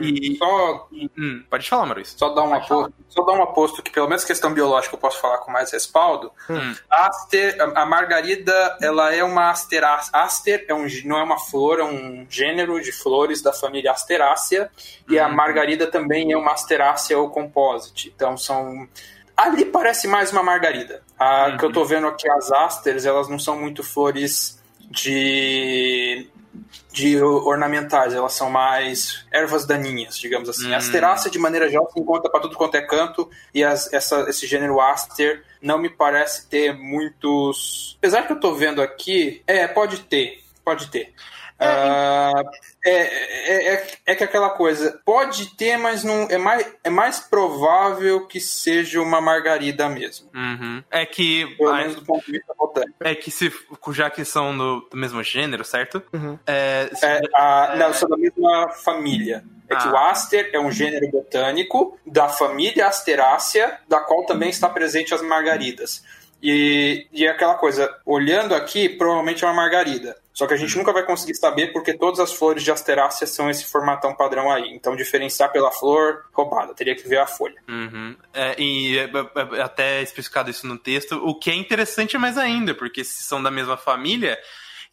E... Só... Hum, pode falar, Maurício. Só dar um aposto, só dar um aposto que pelo menos questão biológica eu posso falar com mais respaldo. Hum. Aster, a margarida, ela é uma asterácea. Aster é um, não é uma flor, é um gênero de flores da família Asterácea. E a Hum. margarida também é uma Asterácea ou composite. Então são ali parece mais uma margarida. A Uhum. que eu tô vendo aqui as asters, elas não são muito flores de de ornamentais, elas são mais ervas daninhas, digamos assim. Hum. A asterácea, de maneira geral, se encontra para tudo quanto é canto, e as, essa, esse gênero aster não me parece ter muitos. Apesar que eu tô vendo aqui, é, pode ter, pode ter. Ah, é, é, é, é que aquela coisa, pode ter, mas não é mais, é mais provável que seja uma margarida mesmo. Uhum. É que. Pelo menos do ponto de vista botânico. É que se. Já que são do, do mesmo gênero, certo? Uhum. É, se- É, a, não, são da mesma família. É que Ah. o aster é um gênero botânico da família Asterácea, da qual também está presente as margaridas. E, e é aquela coisa, olhando aqui, provavelmente é uma margarida. Só que a gente nunca vai conseguir saber porque todas as flores de Asterácea são esse formatão padrão aí. Então, diferenciar pela flor, roubada. Teria que ver a folha. Uhum. É, e é, é, é até especificado isso no texto, o que é interessante mais ainda, porque se são da mesma família,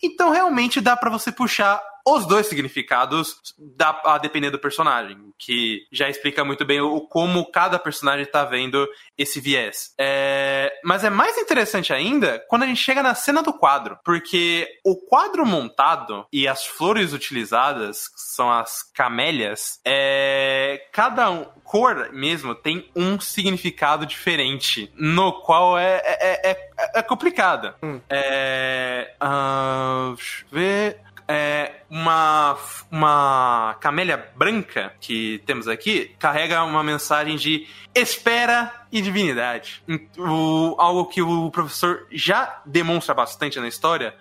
então realmente dá pra você puxar os dois significados dá a depender do personagem, que já explica muito bem o como cada personagem tá vendo esse viés. É, mas é mais interessante ainda quando a gente chega na cena do quadro, porque o quadro montado e as flores utilizadas, que são as camélias, é, cada um, cor mesmo tem um significado diferente, no qual é, é, é, é complicado. Hum. É, ah, deixa eu ver é, uma, uma camélia branca que temos aqui carrega uma mensagem de espera e divinidade. O, algo que o professor já demonstra bastante na história,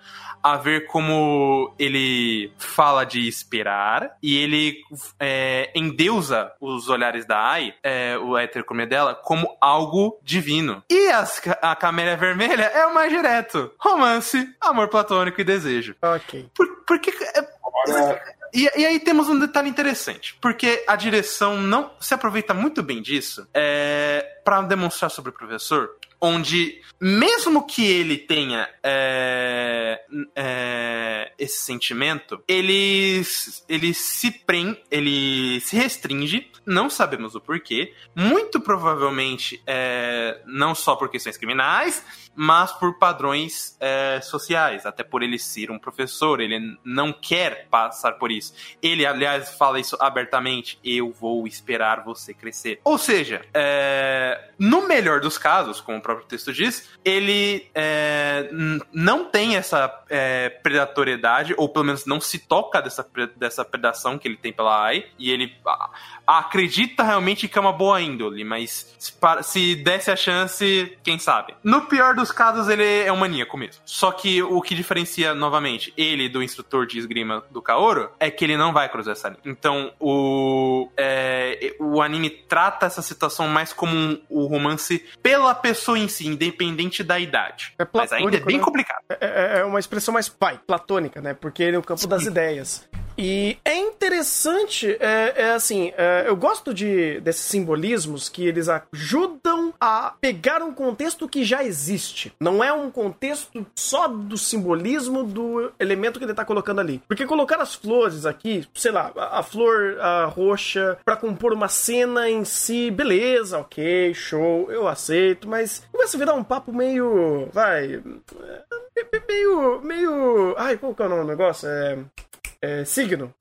a ver como ele fala de esperar e ele é, endeusa os olhares da Ai, é, o heterocromia dela, como algo divino. E as, a camélia vermelha é o mais direto: romance, amor platônico e desejo. Ok. Por, porque. é, Agora, e, e aí temos um detalhe interessante, porque a direção não se aproveita muito bem disso é, para demonstrar sobre o professor onde mesmo que ele tenha é, é, esse sentimento, ele, ele se prende, ele se restringe, não sabemos o porquê, muito provavelmente é, não só por questões criminais, mas por padrões é, sociais, até por ele ser um professor, ele não quer passar por isso. Ele, aliás, fala isso abertamente: eu vou esperar você crescer. Ou seja, é, no melhor dos casos, como o próprio texto diz, ele é, não tem essa é, predatoriedade, ou pelo menos não se toca dessa, dessa predação que ele tem pela AI, e ele acredita realmente que é uma boa índole, mas se, se desse a chance, quem sabe. No pior dos casos, ele é um maníaco mesmo. Só que o que diferencia, novamente, ele do instrutor de esgrima do Kaoru é que ele não vai cruzar essa linha. Então, o, é, o anime trata essa situação mais como um, o romance pela pessoa em si, independente da idade. É Mas ainda é bem né? complicado. É, é, é, uma expressão mais pai, platônica, né? Porque ele é o campo Sim. das ideias. E é interessante, é, é assim, é, eu gosto de desses simbolismos que eles ajudam a pegar um contexto que já existe. Não é um contexto só do simbolismo do elemento que ele tá colocando ali. Porque colocar as flores aqui, sei lá, a, a flor a roxa para compor uma cena em si, beleza, ok, show, eu aceito, mas começa a virar um papo meio, vai, é, meio, meio, ai, qual que é o nome do negócio? É é, signo,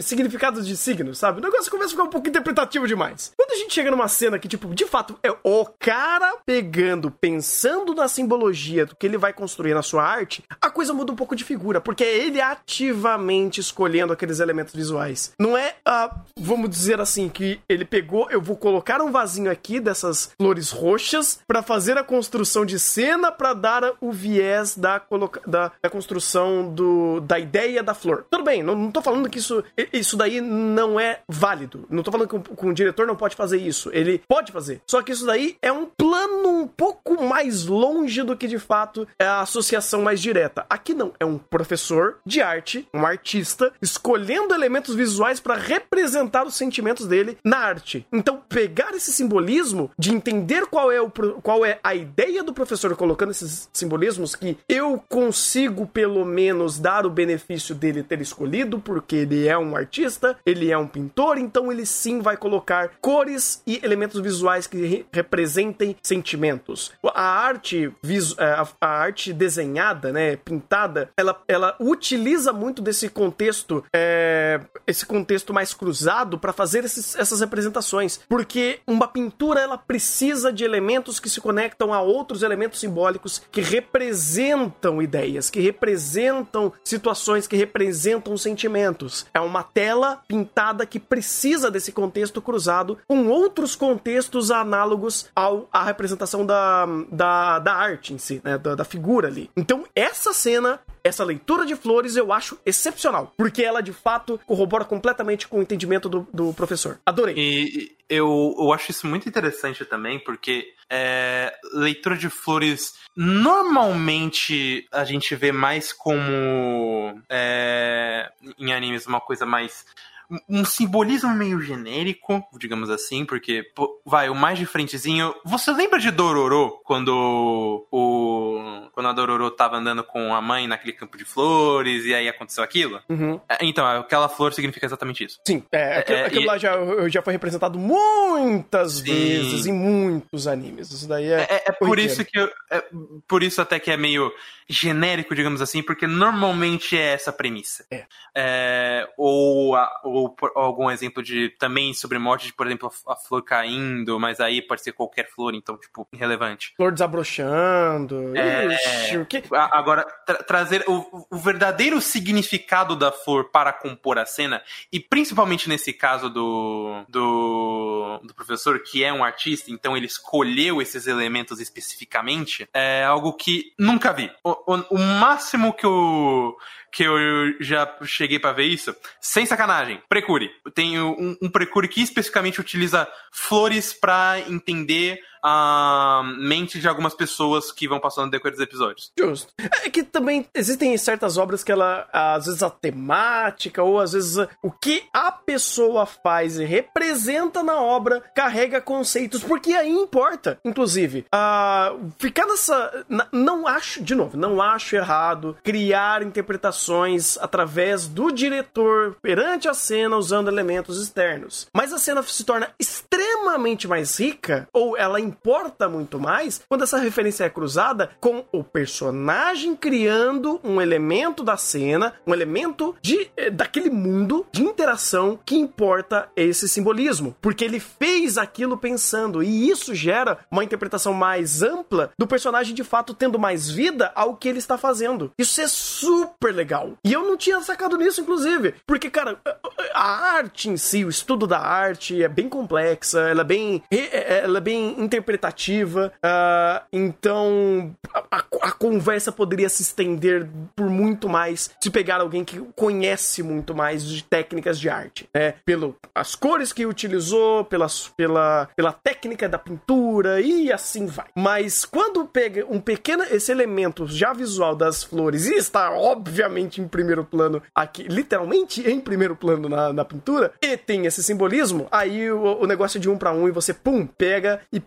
significados de signo, sabe? O negócio começa a ficar um pouco interpretativo demais. Quando a gente chega numa cena que, tipo, de fato é o cara pegando, pensando na simbologia do que ele vai construir na sua arte, a coisa muda um pouco de figura, porque é ele ativamente escolhendo aqueles elementos visuais. Não é, uh, vamos dizer assim, que ele pegou, eu vou colocar um vasinho aqui dessas flores roxas para fazer a construção de cena para dar o viés da, da, da construção do, da ideia da flor. Tudo bem, não, não tô falando que isso, isso daí não é válido. Não tô falando que o, que o diretor não pode fazer isso. Ele pode fazer. Só que isso daí é um plano um pouco mais longe do que de fato é a associação mais direta. Aqui não, é um professor de arte, um artista, escolhendo elementos visuais para representar os sentimentos dele na arte. Então, pegar esse simbolismo de entender qual é, o, qual é a ideia do professor colocando esses simbolismos que eu consigo pelo menos dar o benefício dele ter escolhido, porque ele é um artista, ele é um pintor, então ele sim vai colocar cores e elementos visuais que re representem sentimentos. A arte, é, a arte desenhada, né, pintada, ela, ela utiliza muito desse contexto, é, esse contexto mais cruzado para fazer esses, essas representações, porque uma pintura ela precisa de elementos que se conectam a outros elementos simbólicos que representam ideias, que representam situações, que representam representam sentimentos. É uma tela pintada que precisa desse contexto cruzado com outros contextos análogos ao, à representação da, da, da arte em si, né? Da, da figura ali. Então, essa cena essa leitura de flores eu acho excepcional, porque ela de fato corrobora completamente com o entendimento do, do professor. Adorei. E eu, eu acho isso muito interessante também, porque é, leitura de flores normalmente a gente vê mais como é, em animes uma coisa mais um simbolismo meio genérico, digamos assim, porque, vai, o mais de frentezinho. Você lembra de Dororo, quando o. Quando a Dororo tava andando com a mãe naquele campo de flores e aí aconteceu aquilo? Uhum. É, então, aquela flor significa exatamente isso. Sim, é, aquilo, é, aquilo e... lá já, já foi representado muitas Sim. vezes em muitos animes. Isso daí é. É, é por isso que eu, é, por isso até que é meio genérico, digamos assim, porque normalmente é essa premissa. É. é ou, a, ou, ou, algum exemplo de também sobre morte de, por exemplo, a, a, flor caindo, mas aí pode ser qualquer flor, então, tipo, irrelevante. Flor desabrochando. É, Ixi, o que... Agora, tra trazer o, o verdadeiro significado da flor para compor a cena, e principalmente nesse caso do, do, do professor, que é um artista, então ele escolheu esses elementos especificamente, é algo que nunca vi. O, o, o máximo que eu, que eu já cheguei para ver isso, sem sacanagem, Precure. Tem um, um Precure que especificamente utiliza flores para entender a mente de algumas pessoas que vão passando no decorrer dos episódios. Justo. É que também existem certas obras que ela, às vezes a temática, ou às vezes o que a pessoa faz e representa na obra carrega conceitos, porque aí importa. Inclusive, uh, ficar nessa. Não acho, de novo, não acho errado criar interpretações através do diretor perante a cena usando elementos externos. Mas a cena se torna extremamente mais rica, ou ela importa muito mais, quando essa referência é cruzada com o personagem criando um elemento da cena, um elemento de, eh, daquele mundo de interação que importa esse simbolismo. Porque ele fez aquilo pensando, e isso gera uma interpretação mais ampla do personagem de fato tendo mais vida ao que ele está fazendo. Isso é super legal. E eu não tinha sacado nisso, inclusive. Porque, cara, a arte em si, o estudo da arte é bem complexa, ela é bem, ela é bem interpretativa. Uh, então, a, a, conversa poderia se estender por muito mais se pegar alguém que conhece muito mais de técnicas de arte, né? Pelo as cores que utilizou, pelas, pela, pela técnica da pintura e assim vai. Mas quando pega um pequeno esse elemento já visual das flores e está obviamente em primeiro plano aqui, literalmente em primeiro plano na, na pintura, e tem esse simbolismo, aí o, o negócio é de um para um e você pum pega e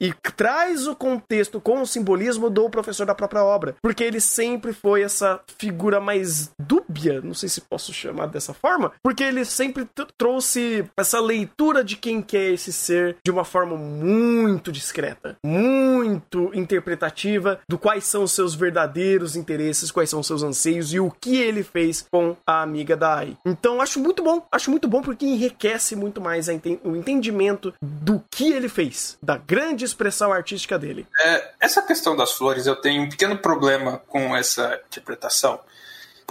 e traz o contexto com o simbolismo do professor da própria obra, porque ele sempre foi essa figura mais dúbia, não sei se posso chamar dessa forma, porque ele sempre trouxe essa leitura de quem quer esse ser de uma forma muito discreta, muito interpretativa do quais são os seus verdadeiros interesses, quais são os seus anseios e o que ele fez com a amiga da Ai. Então acho muito bom, acho muito bom porque enriquece muito mais enten o entendimento do que ele fez, da grande expressão artística dele. É, essa questão das flores, eu tenho um pequeno problema com essa interpretação.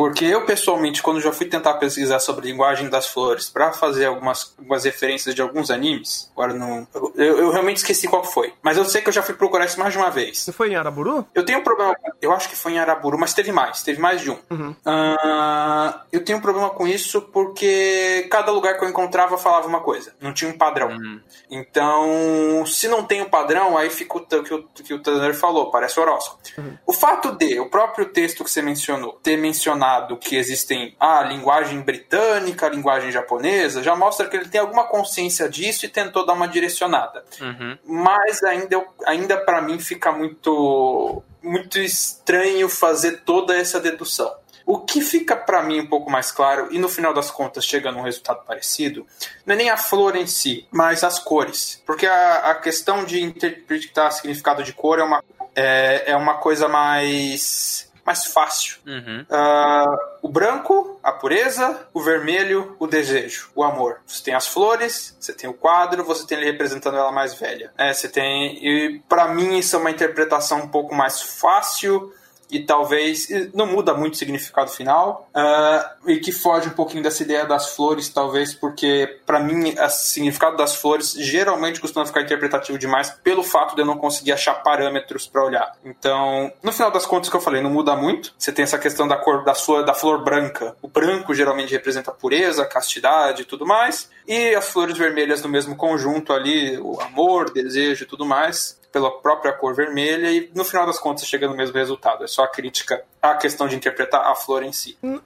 Porque eu, pessoalmente, quando já fui tentar pesquisar sobre a linguagem das flores para fazer algumas, algumas referências de alguns animes, agora não. Eu, eu, realmente esqueci qual foi. Mas eu sei que eu já fui procurar isso mais de uma vez. Você foi em Araburu? Eu tenho um problema. Eu acho que foi em Araburu, mas teve mais. Teve mais de um. Uhum. Uh, eu tenho um problema com isso porque cada lugar que eu encontrava falava uma coisa. Não tinha um padrão. Uhum. Então, se não tem um padrão, aí fica o que o, que o Tanner falou, parece horóscopo. Uhum. O fato de o próprio texto que você mencionou ter mencionado mencionado que existem a ah, linguagem britânica, a linguagem japonesa, já mostra que ele tem alguma consciência disso e tentou dar uma direcionada. Uhum. Mas ainda, ainda para mim fica muito, muito estranho fazer toda essa dedução. O que fica para mim um pouco mais claro, e no final das contas chega num resultado parecido, não é nem a flor em si, mas as cores. Porque a, a questão de interpretar significado de cor é uma, é, é uma coisa mais mais fácil. Uhum. Uh, o branco, a pureza, o vermelho, o desejo, o amor. Você tem as flores, você tem o quadro, você tem ele representando ela mais velha. É, você tem. E para mim isso é uma interpretação um pouco mais fácil e talvez não muda muito o significado final uh, e que foge um pouquinho dessa ideia das flores talvez porque para mim o significado das flores geralmente costuma ficar interpretativo demais pelo fato de eu não conseguir achar parâmetros para olhar. Então no final das contas que eu falei não muda muito. Você tem essa questão da cor da sua da flor branca. O branco geralmente representa pureza castidade e tudo mais. E as flores vermelhas no mesmo conjunto ali o amor desejo e tudo mais pela própria cor vermelha e no final das contas chega no mesmo resultado. É só a crítica à questão de interpretar a flor em si. Hum,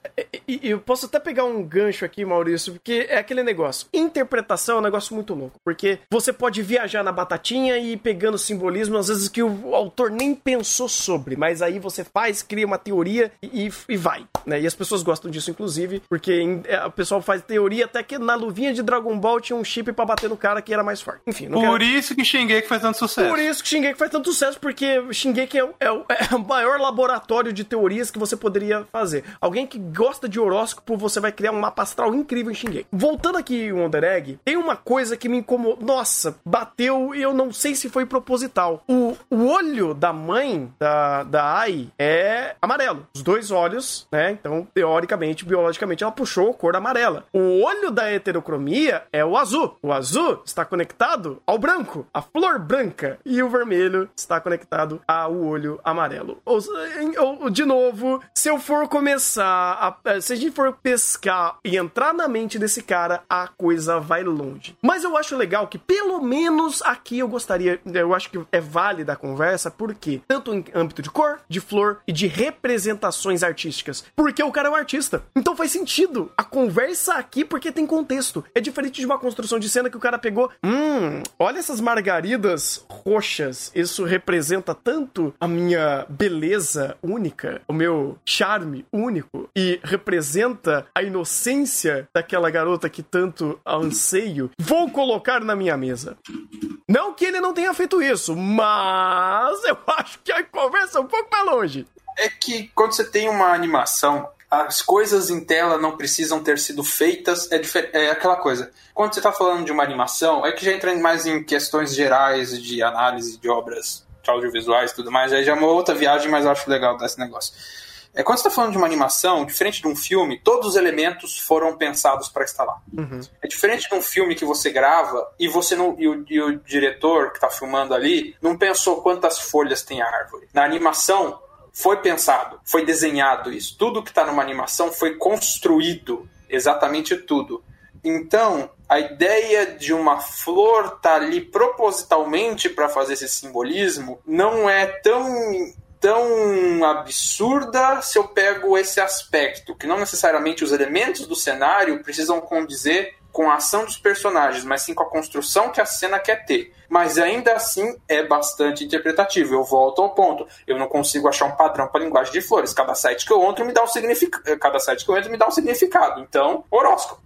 e eu posso até pegar um gancho aqui, Maurício, porque é aquele negócio. Interpretação é um negócio muito louco, porque você pode viajar na batatinha e ir pegando simbolismo, às vezes que o autor nem pensou sobre, mas aí você faz, cria uma teoria e, e vai, né? E as pessoas gostam disso, inclusive, porque é, o pessoal faz teoria até que na luvinha de Dragon Ball tinha um chip para bater no cara que era mais forte. Enfim, Por quero... isso que Shingeki faz tanto sucesso. Por isso que Shingeki faz tanto sucesso, porque Shingeki é, é, é, o maior laboratório de teorias que você poderia fazer. Alguém que gosta de horóscopo, você vai criar um mapa astral incrível em Shingeki. Voltando aqui em Wonder Egg, tem uma coisa que me incomodou. Nossa, bateu e eu não sei se foi proposital. O, o olho da mãe da, da Ai é amarelo. Os dois olhos, né? Então, teoricamente, biologicamente, ela puxou a cor amarela. O olho da heterocromia é o azul. O azul está conectado ao branco, a flor branca. E o vermelho está conectado ao olho amarelo. Ou de novo, novo, se eu for começar, a, se a gente for pescar e entrar na mente desse cara, a coisa vai longe. Mas eu acho legal que, pelo menos aqui, eu gostaria, eu acho que é válida a conversa, porque tanto em âmbito de cor, de flor e de representações artísticas. Porque o cara é um artista. Então faz sentido a conversa aqui, porque tem contexto. É diferente de uma construção de cena que o cara pegou. Hum, olha essas margaridas roxas. Isso representa tanto a minha beleza única, o meu charme único, e representa a inocência daquela garota que tanto anseio. Vou colocar na minha mesa. Não que ele não tenha feito isso, mas eu acho que a conversa é um pouco mais longe. É que quando você tem uma animação, as coisas em tela não precisam ter sido feitas, é, é aquela coisa. Quando você está falando de uma animação, é que já entra mais em questões gerais de análise de obras audiovisuais e tudo mais, aí já é uma outra viagem, mas eu acho legal desse negócio. É, quando você está falando de uma animação, diferente de um filme, todos os elementos foram pensados para estar lá. Uhum. É diferente de um filme que você grava e você não e o, e o diretor que está filmando ali não pensou quantas folhas tem a árvore. Na animação foi pensado, foi desenhado isso. Tudo que está numa animação foi construído, exatamente tudo. Então, a ideia de uma flor estar tá ali propositalmente para fazer esse simbolismo não é tão tão absurda se eu pego esse aspecto, que não necessariamente os elementos do cenário precisam condizer com a ação dos personagens, mas sim com a construção que a cena quer ter. Mas ainda assim é bastante interpretativo. Eu volto ao ponto. Eu não consigo achar um padrão para linguagem de flores. Cada site que eu entro me dá um significado. Cada site que eu entro me dá um significado. Então, horóscopo.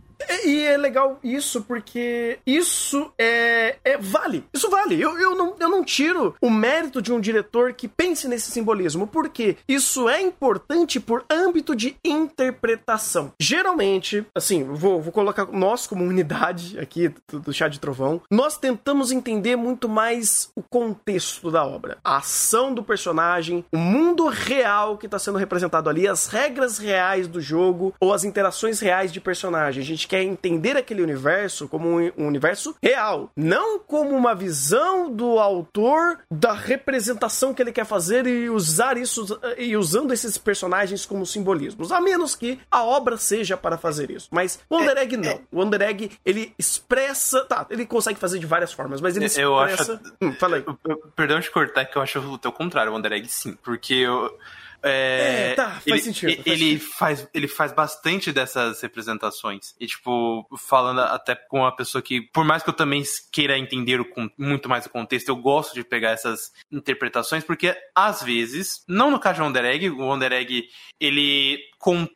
E é legal isso, porque isso é, é vale. Isso vale. Eu, eu, não, eu não tiro o mérito de um diretor que pense nesse simbolismo, porque isso é importante por âmbito de interpretação. Geralmente, assim, vou, vou colocar nós como unidade aqui do, Chá de Trovão, nós tentamos entender muito mais o contexto da obra, a ação do personagem, o mundo real que está sendo representado ali, as regras reais do jogo ou as interações reais de personagem. A gente quer entender aquele universo como um universo real, não como uma visão do autor da representação que ele quer fazer e usar isso e usando esses personagens como simbolismos, a menos que a obra seja para fazer isso. Mas o Wonder Egg não. O Wonder Egg ele expressa, tá, ele consegue fazer de várias formas, mas ele expressa. Eu acho. Hum, fala aí. Perdão de cortar, que eu acho o teu contrário, o Wonder Egg sim, porque eu é, é, tá, faz ele, sentido. Faz ele, sentido. faz, ele faz bastante dessas representações. E, tipo, falando até com uma pessoa que, por mais que eu também queira entender o, muito mais o contexto, eu gosto de pegar essas interpretações, porque às vezes, não no caso de Wonder Egg, o Wonder Egg, ele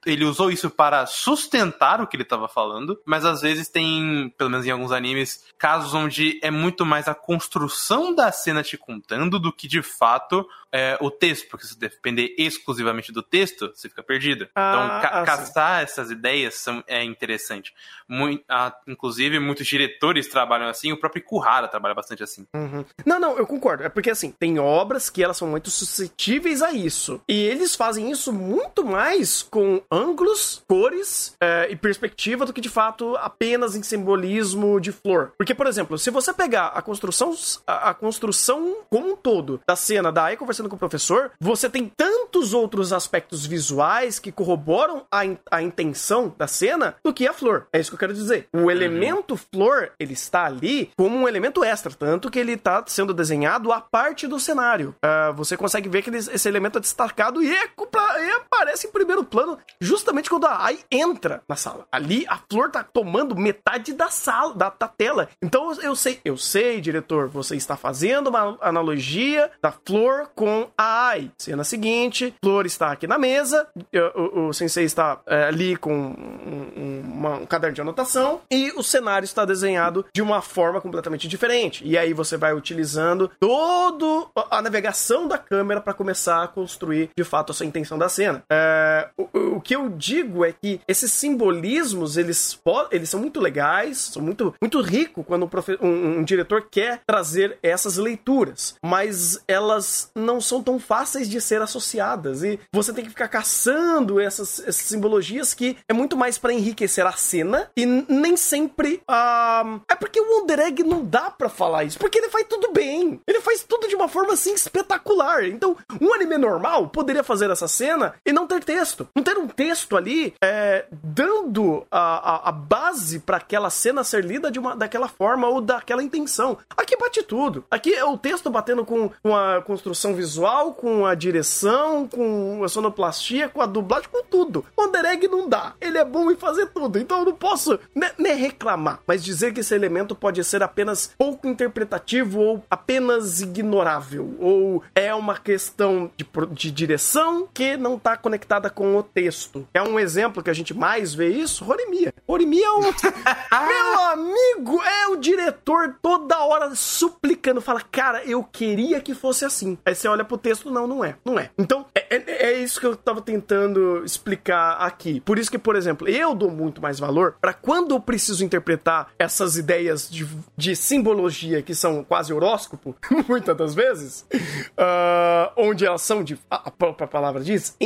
ele usou isso para sustentar o que ele estava falando, mas às vezes tem, pelo menos em alguns animes, casos onde é muito mais a construção da cena te contando do que de fato é, o texto, porque se depender exclusivamente do texto, você fica perdido. Ah, então, ca ah, caçar essas ideias são, é interessante. Muito, ah, inclusive, muitos diretores trabalham assim, o próprio Kuhara trabalha bastante assim. Uhum. Não, não, eu concordo. É porque assim, tem obras que elas são muito suscetíveis a isso. E eles fazem isso muito mais com ângulos, cores é, e perspectiva do que de fato apenas em simbolismo de flor. Porque, por exemplo, se você pegar a construção, a, a construção como um todo da cena da Ai conversando com o professor, você tem tantos outros aspectos visuais que corroboram a, in, a intenção da cena do que a flor. É isso que eu quero dizer. O elemento flor, ele está ali como um elemento extra, tanto que ele está sendo desenhado a parte do cenário. Uh, você consegue ver que ele, esse elemento é destacado e, é, e aparece em primeiro plano justamente quando a Ai entra na sala. Ali a flor tá tomando metade da sala, da, da tela. Então eu sei, eu sei, diretor, você está fazendo uma analogia da flor com a Ai. Cena seguinte, flor está aqui na mesa, o, o sensei está é, ali com um, um, uma, um caderno de anotação e o cenário está desenhado de uma forma completamente diferente. E aí você vai utilizando toda a navegação da câmera para começar a construir de fato a sua intenção da cena. É, o que eu digo é que esses simbolismos, eles, eles são muito legais, são muito, muito ricos quando um, um, um diretor quer trazer essas leituras, mas elas não são tão fáceis de ser associadas. E você tem que ficar caçando essas, essas simbologias que é muito mais para enriquecer a cena e nem sempre uh, é porque o Wonder Egg não dá para falar isso, porque ele faz tudo bem, ele faz tudo de uma forma assim espetacular. Então, um anime normal poderia fazer essa cena e não ter texto, não ter um texto ali é, dando a, a, a base para aquela cena ser lida de uma daquela forma ou daquela intenção. Aqui bate tudo. Aqui é o texto batendo com, com a construção visual, com a direção, com a sonoplastia, com a dublagem, com tudo. O Egg não dá. Ele é bom em fazer tudo. Então eu não posso nem reclamar, mas dizer que esse elemento pode ser apenas pouco interpretativo ou apenas ignorável. Ou é uma questão de, de direção que não está conectada com o texto. É um exemplo que a gente mais vê isso? Horimiya. Horimiya é um. Meu amigo, é o diretor toda hora suplicando, fala, cara, eu queria que fosse assim. Aí você olha pro texto, não, não é. Não é. Então, é, é, é isso que eu tava tentando explicar aqui. Por isso que, por exemplo, eu dou muito mais valor para quando eu preciso interpretar essas ideias de, de simbologia que são quase horóscopo, muitas das vezes, uh, onde elas são de. A própria palavra diz,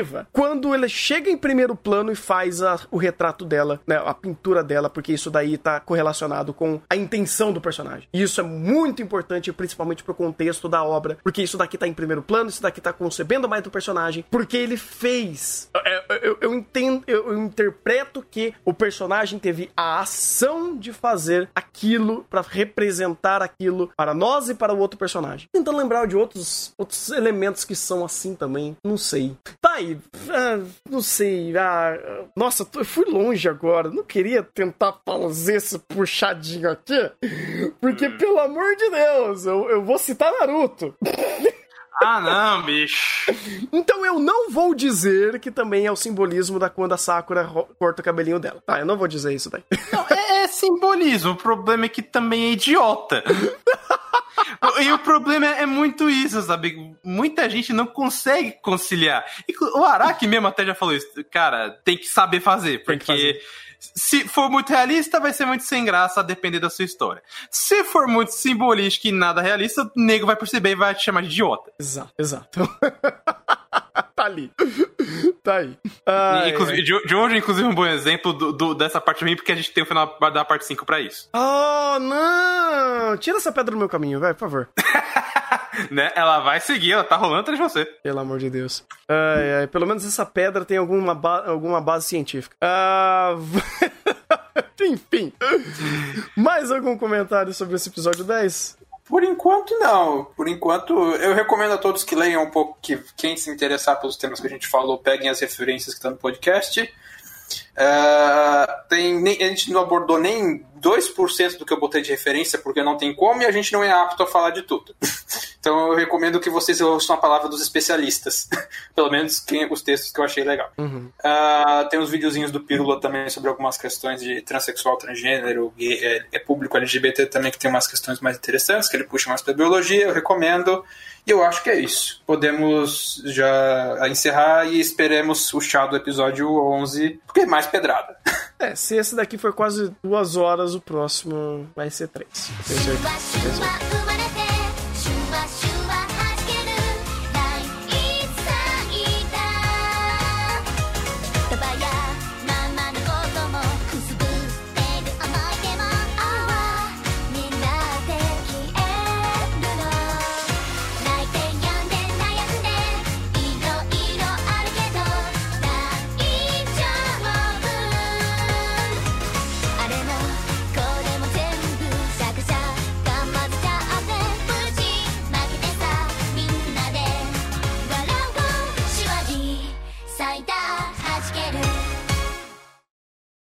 interpretativa, quando ele chega em primeiro plano e faz a, o retrato dela, né, a pintura dela, porque isso daí tá correlacionado com a intenção do personagem. E isso é muito importante, principalmente pro contexto da obra, porque isso daqui tá em primeiro plano, isso daqui tá concebendo mais do personagem, porque ele fez. Eu, eu, eu entendo, eu, eu interpreto que o personagem teve a ação de fazer aquilo para representar aquilo para nós e para o outro personagem. Tentando lembrar de outros, outros elementos que são assim também, não sei. Tá aí, ah, não sei. Ah, nossa, eu fui longe agora. Não queria tentar fazer esse puxadinho aqui, porque pelo amor de Deus, eu, eu vou citar Naruto. Ah, não, bicho. Então eu não vou dizer que também é o simbolismo da quando a Sakura corta o cabelinho dela. Tá, eu não vou dizer isso daí. Não, é, simbolismo. O problema é que também é idiota. E o problema é, muito isso, sabe? Muita gente não consegue conciliar. E o Araki mesmo até já falou isso. Cara, tem que saber fazer, porque fazer. se for muito realista, vai ser muito sem graça a depender da sua história. Se for muito simbolístico e nada realista, o nego vai perceber e vai te chamar de idiota. Exato, exato. tá ali. tá aí. Ai, inclusive, de, de hoje, inclusive, um bom exemplo do, do, dessa parte mim, porque a gente tem o final da parte 5 pra isso. Oh, não! Tira essa pedra do meu caminho, vai, por favor. né? Ela vai seguir, ela tá rolando atrás de você. Pelo amor de Deus. Ai, ai, pelo menos essa pedra tem alguma, ba alguma base científica. Ah. Enfim. Mais algum comentário sobre esse episódio 10? Por enquanto, não. Por enquanto, eu recomendo a todos que leiam um pouco, que quem se interessar pelos temas que a gente falou, peguem as referências que estão no podcast. Uh, tem, a gente não abordou nem 2% do que eu botei de referência, porque não tem como, e a gente não é apto a falar de tudo. então eu recomendo que vocês ouçam a palavra dos especialistas. Pelo menos quem, os textos que eu achei legal. Uhum. Uh, tem uns videozinhos do Pirula também sobre algumas questões de transexual, transgênero, gay, é, é, público LGBT também, que tem umas questões mais interessantes, que ele puxa mais pra biologia, eu recomendo. E eu acho que é isso. Podemos já encerrar e esperemos o chá do episódio 11, porque é mais pedrada. É, se esse daqui foi quase duas horas, o próximo vai ser três. Tenho certeza. Tenho certeza.